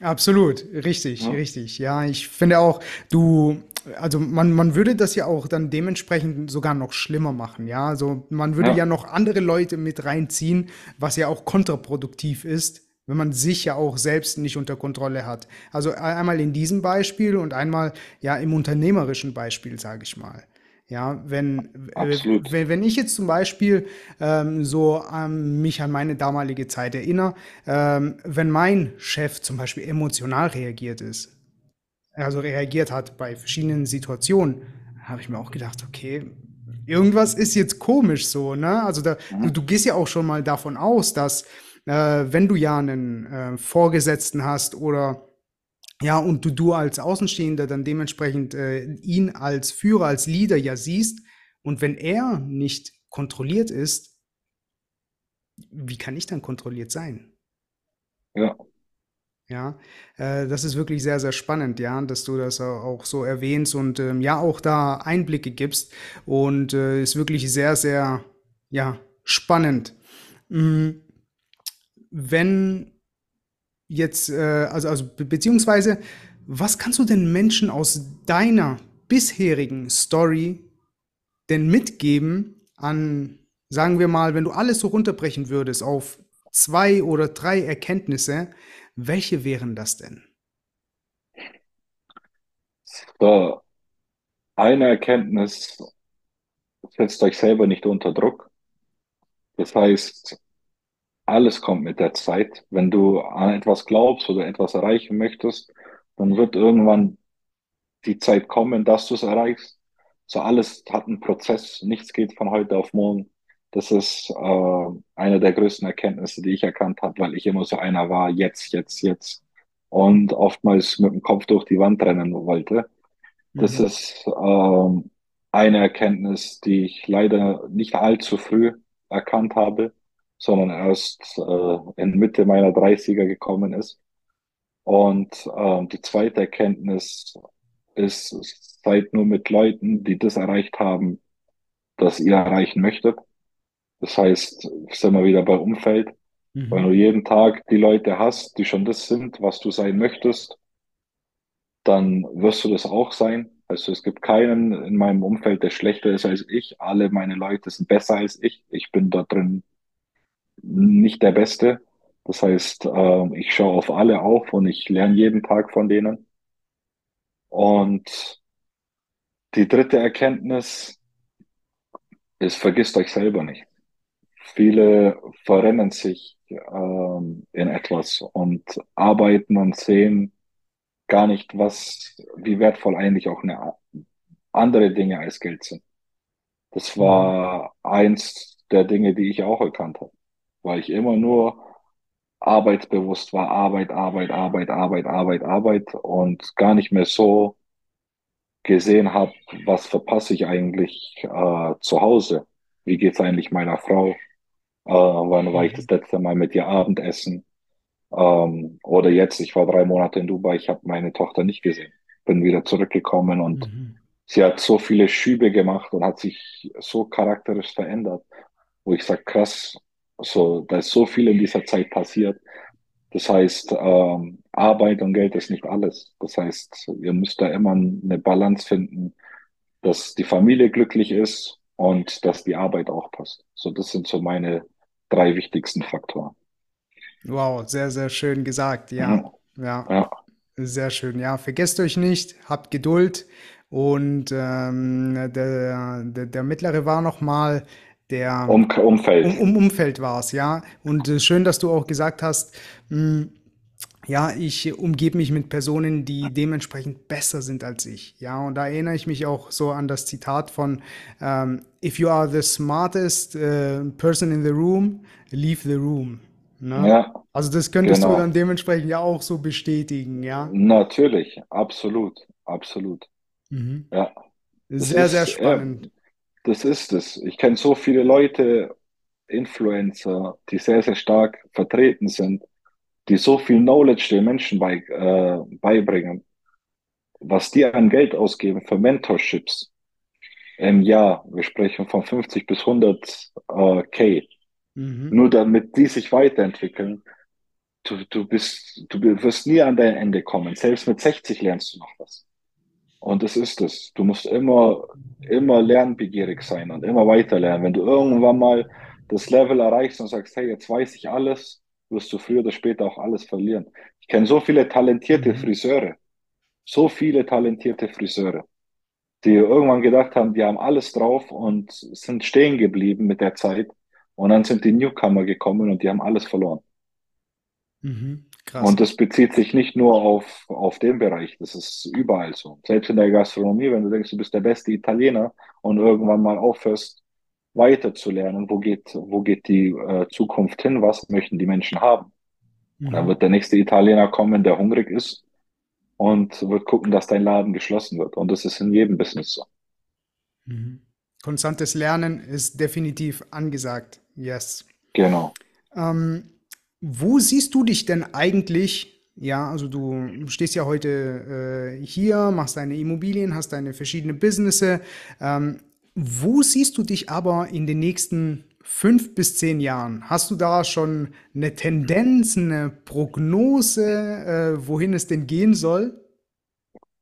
Absolut, richtig, ja. richtig. Ja, ich finde auch, du, also man, man würde das ja auch dann dementsprechend sogar noch schlimmer machen, ja. Also man würde ja, ja noch andere Leute mit reinziehen, was ja auch kontraproduktiv ist, wenn man sich ja auch selbst nicht unter Kontrolle hat. Also einmal in diesem Beispiel und einmal ja im unternehmerischen Beispiel, sage ich mal. Ja, wenn, äh, wenn, wenn ich jetzt zum Beispiel ähm, so ähm, mich an meine damalige Zeit erinnere, ähm, wenn mein Chef zum Beispiel emotional reagiert ist, also reagiert hat bei verschiedenen Situationen, habe ich mir auch gedacht, okay, irgendwas ist jetzt komisch so, ne? Also da, mhm. du, du, gehst ja auch schon mal davon aus, dass äh, wenn du ja einen äh, Vorgesetzten hast oder ja, und du, du als Außenstehender dann dementsprechend äh, ihn als Führer, als Leader ja siehst. Und wenn er nicht kontrolliert ist, wie kann ich dann kontrolliert sein? Ja. Ja, äh, das ist wirklich sehr, sehr spannend, ja, dass du das auch so erwähnst und ähm, ja auch da Einblicke gibst und äh, ist wirklich sehr, sehr, ja, spannend. Mhm. Wenn jetzt, äh, also, also beziehungsweise, was kannst du den Menschen aus deiner bisherigen Story denn mitgeben an, sagen wir mal, wenn du alles so runterbrechen würdest auf zwei oder drei Erkenntnisse, welche wären das denn? So, eine Erkenntnis, setzt euch selber nicht unter Druck. Das heißt, alles kommt mit der Zeit. Wenn du an etwas glaubst oder etwas erreichen möchtest, dann wird irgendwann die Zeit kommen, dass du es erreichst. So alles hat einen Prozess. Nichts geht von heute auf morgen. Das ist äh, eine der größten Erkenntnisse, die ich erkannt habe, weil ich immer so einer war, jetzt, jetzt, jetzt. und oftmals mit dem Kopf durch die Wand rennen wollte. Das Mhm. ist ähm, eine Erkenntnis, die ich leider nicht allzu früh erkannt habe, sondern erst äh, in Mitte meiner Dreißiger gekommen ist. Und ähm, die zweite Erkenntnis ist, seid nur mit Leuten, die das erreicht haben, das ihr erreichen möchtet. Das heißt, sind wir wieder bei Umfeld. Wenn du Mhm. jeden Tag die Leute hast, die schon das sind, was du sein möchtest, dann wirst du das auch sein. Also es gibt keinen in meinem Umfeld, der schlechter ist als ich. Alle meine Leute sind besser als ich. Ich bin da drin nicht der Beste. Das heißt, äh, ich schaue auf alle auf und ich lerne jeden Tag von denen. Und die dritte Erkenntnis ist, vergisst euch selber nicht. Viele verrennen sich ähm, in etwas und arbeiten und sehen gar nicht, was, wie wertvoll eigentlich auch eine andere Dinge als Geld sind. Das Mhm. war eins der Dinge, die ich auch erkannt habe, weil ich immer nur arbeitsbewusst war, Arbeit, Arbeit, Arbeit, Arbeit, Arbeit, Arbeit und gar nicht mehr so gesehen habe, was verpasse ich eigentlich äh, zu Hause? Wie geht's eigentlich meiner Frau? Äh, wann war ich das Mhm. letzte Mal mit ihr Abendessen? Ähm, oder jetzt, ich war drei Monate in Dubai, ich habe meine Tochter nicht gesehen. Bin wieder zurückgekommen und Mhm. sie hat so viele Schübe gemacht und hat sich so charakterisch verändert, wo ich sage, krass, so, da ist so viel in dieser Zeit passiert. Das heißt, ähm, Arbeit und Geld ist nicht alles. Das heißt, ihr müsst da immer eine Balance finden, dass die Familie glücklich ist und dass die Arbeit auch passt. So, das sind so meine drei wichtigsten Faktoren. Wow, sehr, sehr schön gesagt. Ja, Mhm. ja, Ja, sehr schön. Ja, vergesst euch nicht, habt Geduld. Und ähm, der, der, der mittlere war nochmal der um, Umfeld. um, um Umfeld war es, ja. Und äh, schön, dass du auch gesagt hast, mh, ja, ich umgebe mich mit Personen, die dementsprechend besser sind als ich. Ja, und da erinnere ich mich auch so an das Zitat von ähm, If you are the smartest äh, person in the room, leave the room. Ne? Ja, Also das könntest du dann genau. dementsprechend ja auch so bestätigen, ja. Natürlich, absolut, absolut. Mhm. Ja, Sehr, sehr ist, äh, spannend. Das ist es. Ich kenne so viele Leute, Influencer, die sehr, sehr stark vertreten sind, die so viel Knowledge den Menschen bei, äh, beibringen, was die an Geld ausgeben für Mentorships im Jahr. Wir sprechen von 50 bis 100 äh, K. Mhm. Nur damit die sich weiterentwickeln. Du, du bist, du wirst nie an dein Ende kommen. Selbst mit 60 lernst du noch was. Und das ist es. Du musst immer, immer lernbegierig sein und immer weiter lernen. Wenn du irgendwann mal das Level erreichst und sagst, hey, jetzt weiß ich alles, wirst du früher oder später auch alles verlieren. Ich kenne so viele talentierte Mhm. Friseure, so viele talentierte Friseure, die irgendwann gedacht haben, die haben alles drauf und sind stehen geblieben mit der Zeit. Und dann sind die Newcomer gekommen und die haben alles verloren. Mhm. Krass. Und das bezieht sich nicht nur auf, auf den Bereich, das ist überall so. Selbst in der Gastronomie, wenn du denkst, du bist der beste Italiener und irgendwann mal aufhörst, weiter zu lernen, wo geht, wo geht die äh, Zukunft hin, was möchten die Menschen haben. Dann Mhm. wird der nächste Italiener kommen, der hungrig ist und wird gucken, dass dein Laden geschlossen wird. Und das ist in jedem Business so. Mhm. Konstantes Lernen ist definitiv angesagt. Yes. Genau. Ähm, wo siehst du dich denn eigentlich? Ja, also du stehst ja heute äh, hier, machst deine Immobilien, hast deine verschiedenen Businesses. Ähm, wo siehst du dich aber in den nächsten fünf bis zehn Jahren? Hast du da schon eine Tendenz, eine Prognose, äh, wohin es denn gehen soll?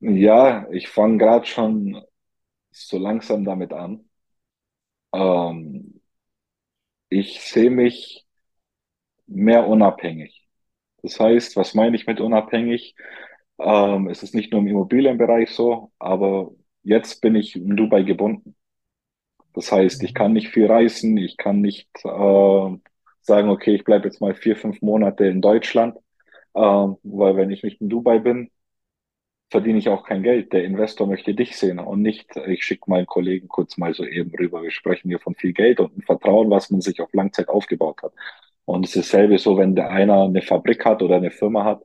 Ja, ich fange gerade schon so langsam damit an. Ähm, ich sehe mich mehr unabhängig. Das heißt, was meine ich mit unabhängig? Ähm, es ist nicht nur im Immobilienbereich so, aber jetzt bin ich in Dubai gebunden. Das heißt, ich kann nicht viel reisen, ich kann nicht äh, sagen, okay, ich bleibe jetzt mal vier, fünf Monate in Deutschland, ähm, weil wenn ich nicht in Dubai bin, verdiene ich auch kein Geld. Der Investor möchte dich sehen und nicht, ich schicke meinen Kollegen kurz mal so eben rüber. Wir sprechen hier von viel Geld und einem Vertrauen, was man sich auf Langzeit aufgebaut hat. Und es ist dasselbe so, wenn der einer eine Fabrik hat oder eine Firma hat,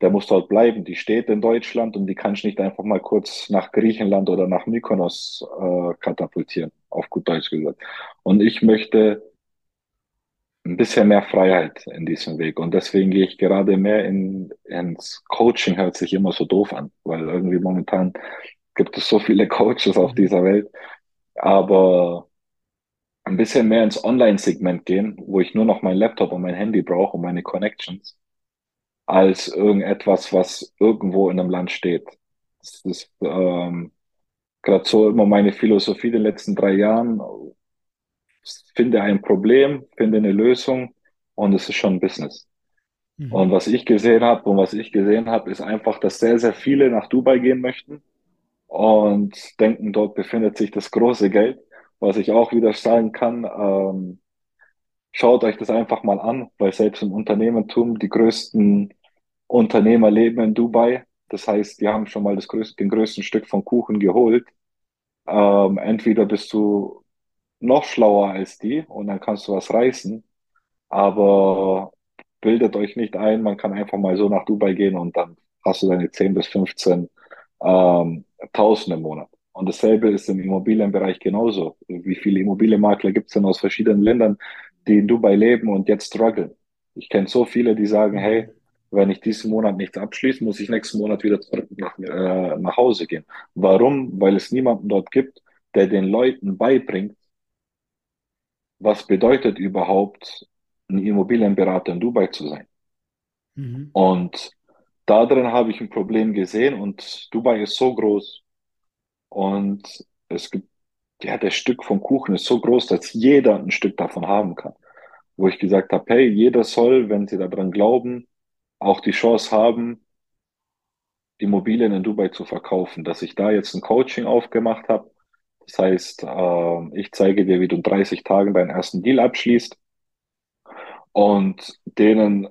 der muss dort bleiben. Die steht in Deutschland und die kann ich nicht einfach mal kurz nach Griechenland oder nach Mykonos äh, katapultieren, auf gut Deutsch gesagt. Und ich möchte ein bisschen mehr Freiheit in diesem Weg. Und deswegen gehe ich gerade mehr in, ins Coaching, hört sich immer so doof an, weil irgendwie momentan gibt es so viele Coaches auf dieser Welt. Aber ein bisschen mehr ins Online-Segment gehen, wo ich nur noch mein Laptop und mein Handy brauche und meine Connections, als irgendetwas, was irgendwo in einem Land steht. Das ist ähm, gerade so immer meine Philosophie in den letzten drei Jahren finde ein Problem, finde eine Lösung und es ist schon Business. Mhm. Und was ich gesehen habe und was ich gesehen habe, ist einfach, dass sehr, sehr viele nach Dubai gehen möchten und denken, dort befindet sich das große Geld. Was ich auch wieder sagen kann, ähm, schaut euch das einfach mal an, weil selbst im Unternehmertum die größten Unternehmer leben in Dubai. Das heißt, die haben schon mal das größte, den größten Stück von Kuchen geholt. Ähm, entweder bist du noch schlauer als die und dann kannst du was reißen. Aber bildet euch nicht ein, man kann einfach mal so nach Dubai gehen und dann hast du deine 10 bis 15 ähm, Tausend im Monat. Und dasselbe ist im Immobilienbereich genauso. Wie viele Immobilienmakler gibt es denn aus verschiedenen Ländern, die in Dubai leben und jetzt strugglen? Ich kenne so viele, die sagen, hey, wenn ich diesen Monat nichts abschließe, muss ich nächsten Monat wieder zurück nach, äh, nach Hause gehen. Warum? Weil es niemanden dort gibt, der den Leuten beibringt, was bedeutet überhaupt, ein Immobilienberater in Dubai zu sein. Mhm. Und da drin habe ich ein Problem gesehen und Dubai ist so groß und es gibt, ja, das Stück vom Kuchen ist so groß, dass jeder ein Stück davon haben kann. Wo ich gesagt habe, hey, jeder soll, wenn sie daran glauben, auch die Chance haben, Immobilien in Dubai zu verkaufen. Dass ich da jetzt ein Coaching aufgemacht habe, das heißt, äh, ich zeige dir, wie du in 30 Tagen deinen ersten Deal abschließt und denen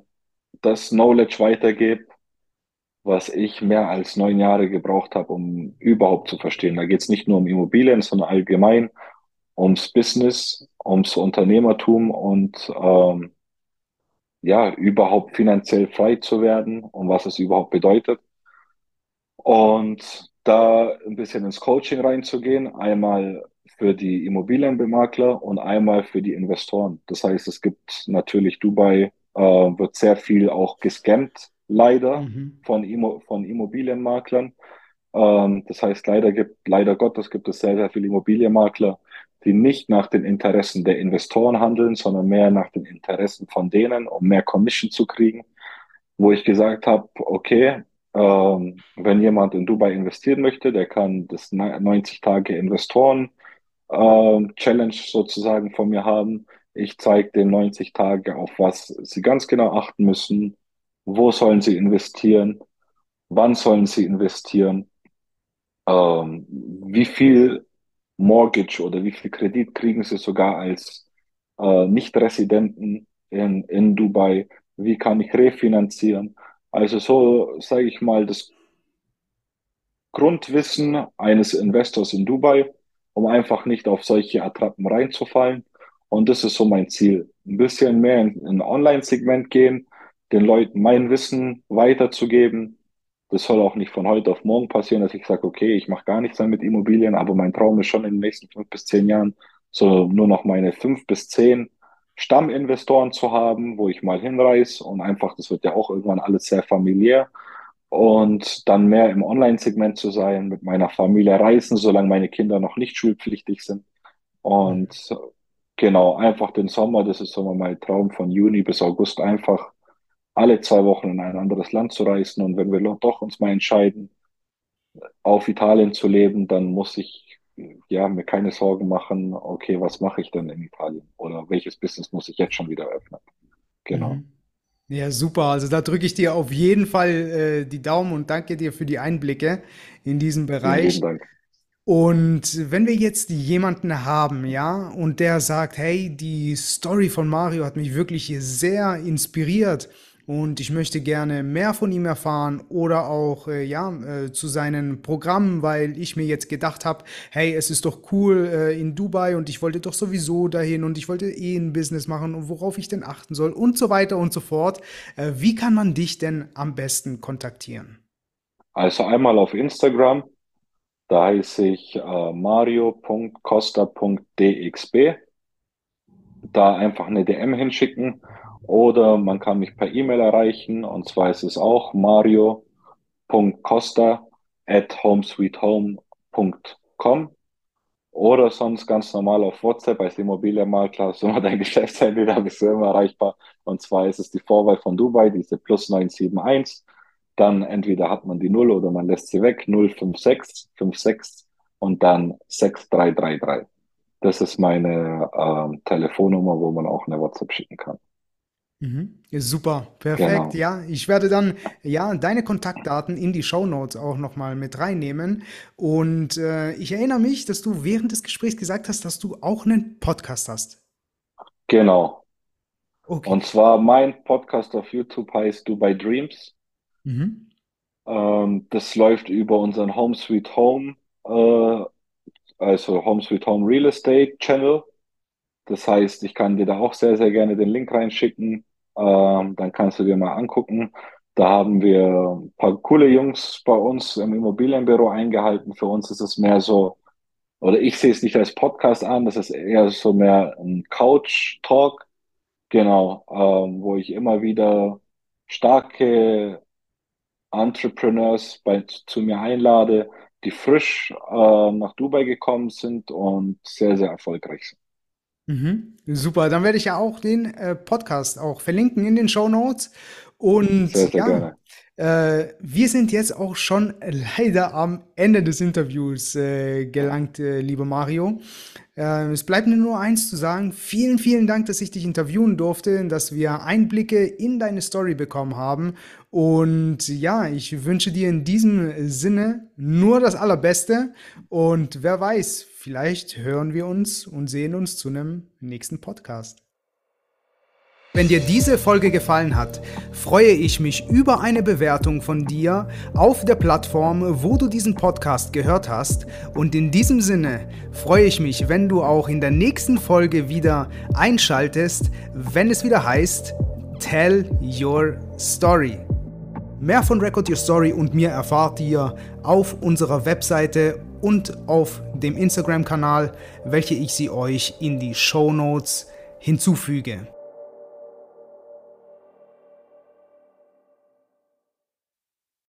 das Knowledge weitergebe, was ich mehr als neun Jahre gebraucht habe, um überhaupt zu verstehen. Da geht es nicht nur um Immobilien, sondern allgemein ums Business, ums Unternehmertum und ähm, ja, überhaupt finanziell frei zu werden und was es überhaupt bedeutet. Und da ein bisschen ins Coaching reinzugehen, einmal für die Immobilienbemakler und einmal für die Investoren. Das heißt, es gibt natürlich Dubai, äh, wird sehr viel auch gescammt, leider mhm. von, Immo von Immobilienmaklern. Ähm, das heißt, leider gibt, leider Gottes gibt es sehr, sehr viele Immobilienmakler, die nicht nach den Interessen der Investoren handeln, sondern mehr nach den Interessen von denen, um mehr Commission zu kriegen. Wo ich gesagt habe, okay, ähm, wenn jemand in Dubai investieren möchte, der kann das 90 Tage Investoren äh, Challenge sozusagen von mir haben. Ich zeige den 90 Tage, auf was sie ganz genau achten müssen. Wo sollen sie investieren? Wann sollen sie investieren? Ähm, wie viel Mortgage oder wie viel Kredit kriegen sie sogar als äh, Nicht-Residenten in, in Dubai? Wie kann ich refinanzieren? Also so, sage ich mal, das Grundwissen eines Investors in Dubai, um einfach nicht auf solche Attrappen reinzufallen. Und das ist so mein Ziel. Ein bisschen mehr in ein Online-Segment gehen, den Leuten mein Wissen weiterzugeben. Das soll auch nicht von heute auf morgen passieren, dass ich sage, okay, ich mache gar nichts mehr mit Immobilien, aber mein Traum ist schon in den nächsten fünf bis zehn Jahren so nur noch meine fünf bis zehn Stamminvestoren zu haben, wo ich mal hinreise und einfach, das wird ja auch irgendwann alles sehr familiär und dann mehr im Online-Segment zu sein, mit meiner Familie reisen, solange meine Kinder noch nicht schulpflichtig sind. Und genau, einfach den Sommer, das ist so mein Traum von Juni bis August, einfach alle zwei Wochen in ein anderes Land zu reisen. Und wenn wir doch uns mal entscheiden, auf Italien zu leben, dann muss ich ja, mir keine Sorgen machen, okay, was mache ich denn in Italien? Oder welches Business muss ich jetzt schon wieder öffnen? Genau. Mhm. Ja, super. Also da drücke ich dir auf jeden Fall äh, die Daumen und danke dir für die Einblicke in diesen Bereich. Vielen Dank. Und wenn wir jetzt jemanden haben, ja, und der sagt, hey, die Story von Mario hat mich wirklich sehr inspiriert und ich möchte gerne mehr von ihm erfahren oder auch äh, ja äh, zu seinen Programmen, weil ich mir jetzt gedacht habe, hey, es ist doch cool äh, in Dubai und ich wollte doch sowieso dahin und ich wollte eh ein Business machen und worauf ich denn achten soll und so weiter und so fort. Äh, wie kann man dich denn am besten kontaktieren? Also einmal auf Instagram, da heiße ich äh, mario.costa.dxb. Da einfach eine DM hinschicken oder man kann mich per E-Mail erreichen und zwar ist es auch mario.costa at homesweethome.com oder sonst ganz normal auf WhatsApp als Immobilienmakler immer dein Geschäftshandy, da bist du immer erreichbar. Und zwar ist es die Vorwahl von Dubai, diese plus 971. Dann entweder hat man die 0 oder man lässt sie weg, 056, 56 und dann 6333. Das ist meine ähm, Telefonnummer, wo man auch eine WhatsApp schicken kann. Mhm. Super, perfekt. Genau. Ja, ich werde dann ja deine Kontaktdaten in die Show Notes auch nochmal mit reinnehmen. Und äh, ich erinnere mich, dass du während des Gesprächs gesagt hast, dass du auch einen Podcast hast. Genau. Okay. Und zwar mein Podcast auf YouTube heißt Dubai Dreams. Mhm. Ähm, das läuft über unseren Home Sweet Home, äh, also Home Sweet Home Real Estate Channel. Das heißt, ich kann dir da auch sehr, sehr gerne den Link reinschicken. Ähm, dann kannst du dir mal angucken. Da haben wir ein paar coole Jungs bei uns im Immobilienbüro eingehalten. Für uns ist es mehr so, oder ich sehe es nicht als Podcast an, das ist eher so mehr ein Couch-Talk, genau, ähm, wo ich immer wieder starke Entrepreneurs bei, zu mir einlade, die frisch äh, nach Dubai gekommen sind und sehr, sehr erfolgreich sind. Mhm, super, dann werde ich ja auch den äh, Podcast auch verlinken in den Show Notes. Und sehr, sehr ja, äh, wir sind jetzt auch schon leider am Ende des Interviews äh, gelangt, äh, lieber Mario. Äh, es bleibt mir nur eins zu sagen. Vielen, vielen Dank, dass ich dich interviewen durfte, dass wir Einblicke in deine Story bekommen haben. Und ja, ich wünsche dir in diesem Sinne nur das Allerbeste. Und wer weiß, vielleicht hören wir uns und sehen uns zu einem nächsten Podcast. Wenn dir diese Folge gefallen hat, freue ich mich über eine Bewertung von dir auf der Plattform, wo du diesen Podcast gehört hast. Und in diesem Sinne freue ich mich, wenn du auch in der nächsten Folge wieder einschaltest, wenn es wieder heißt Tell Your Story. Mehr von Record Your Story und mir erfahrt ihr auf unserer Webseite und auf dem Instagram-Kanal, welche ich sie euch in die Show Notes hinzufüge.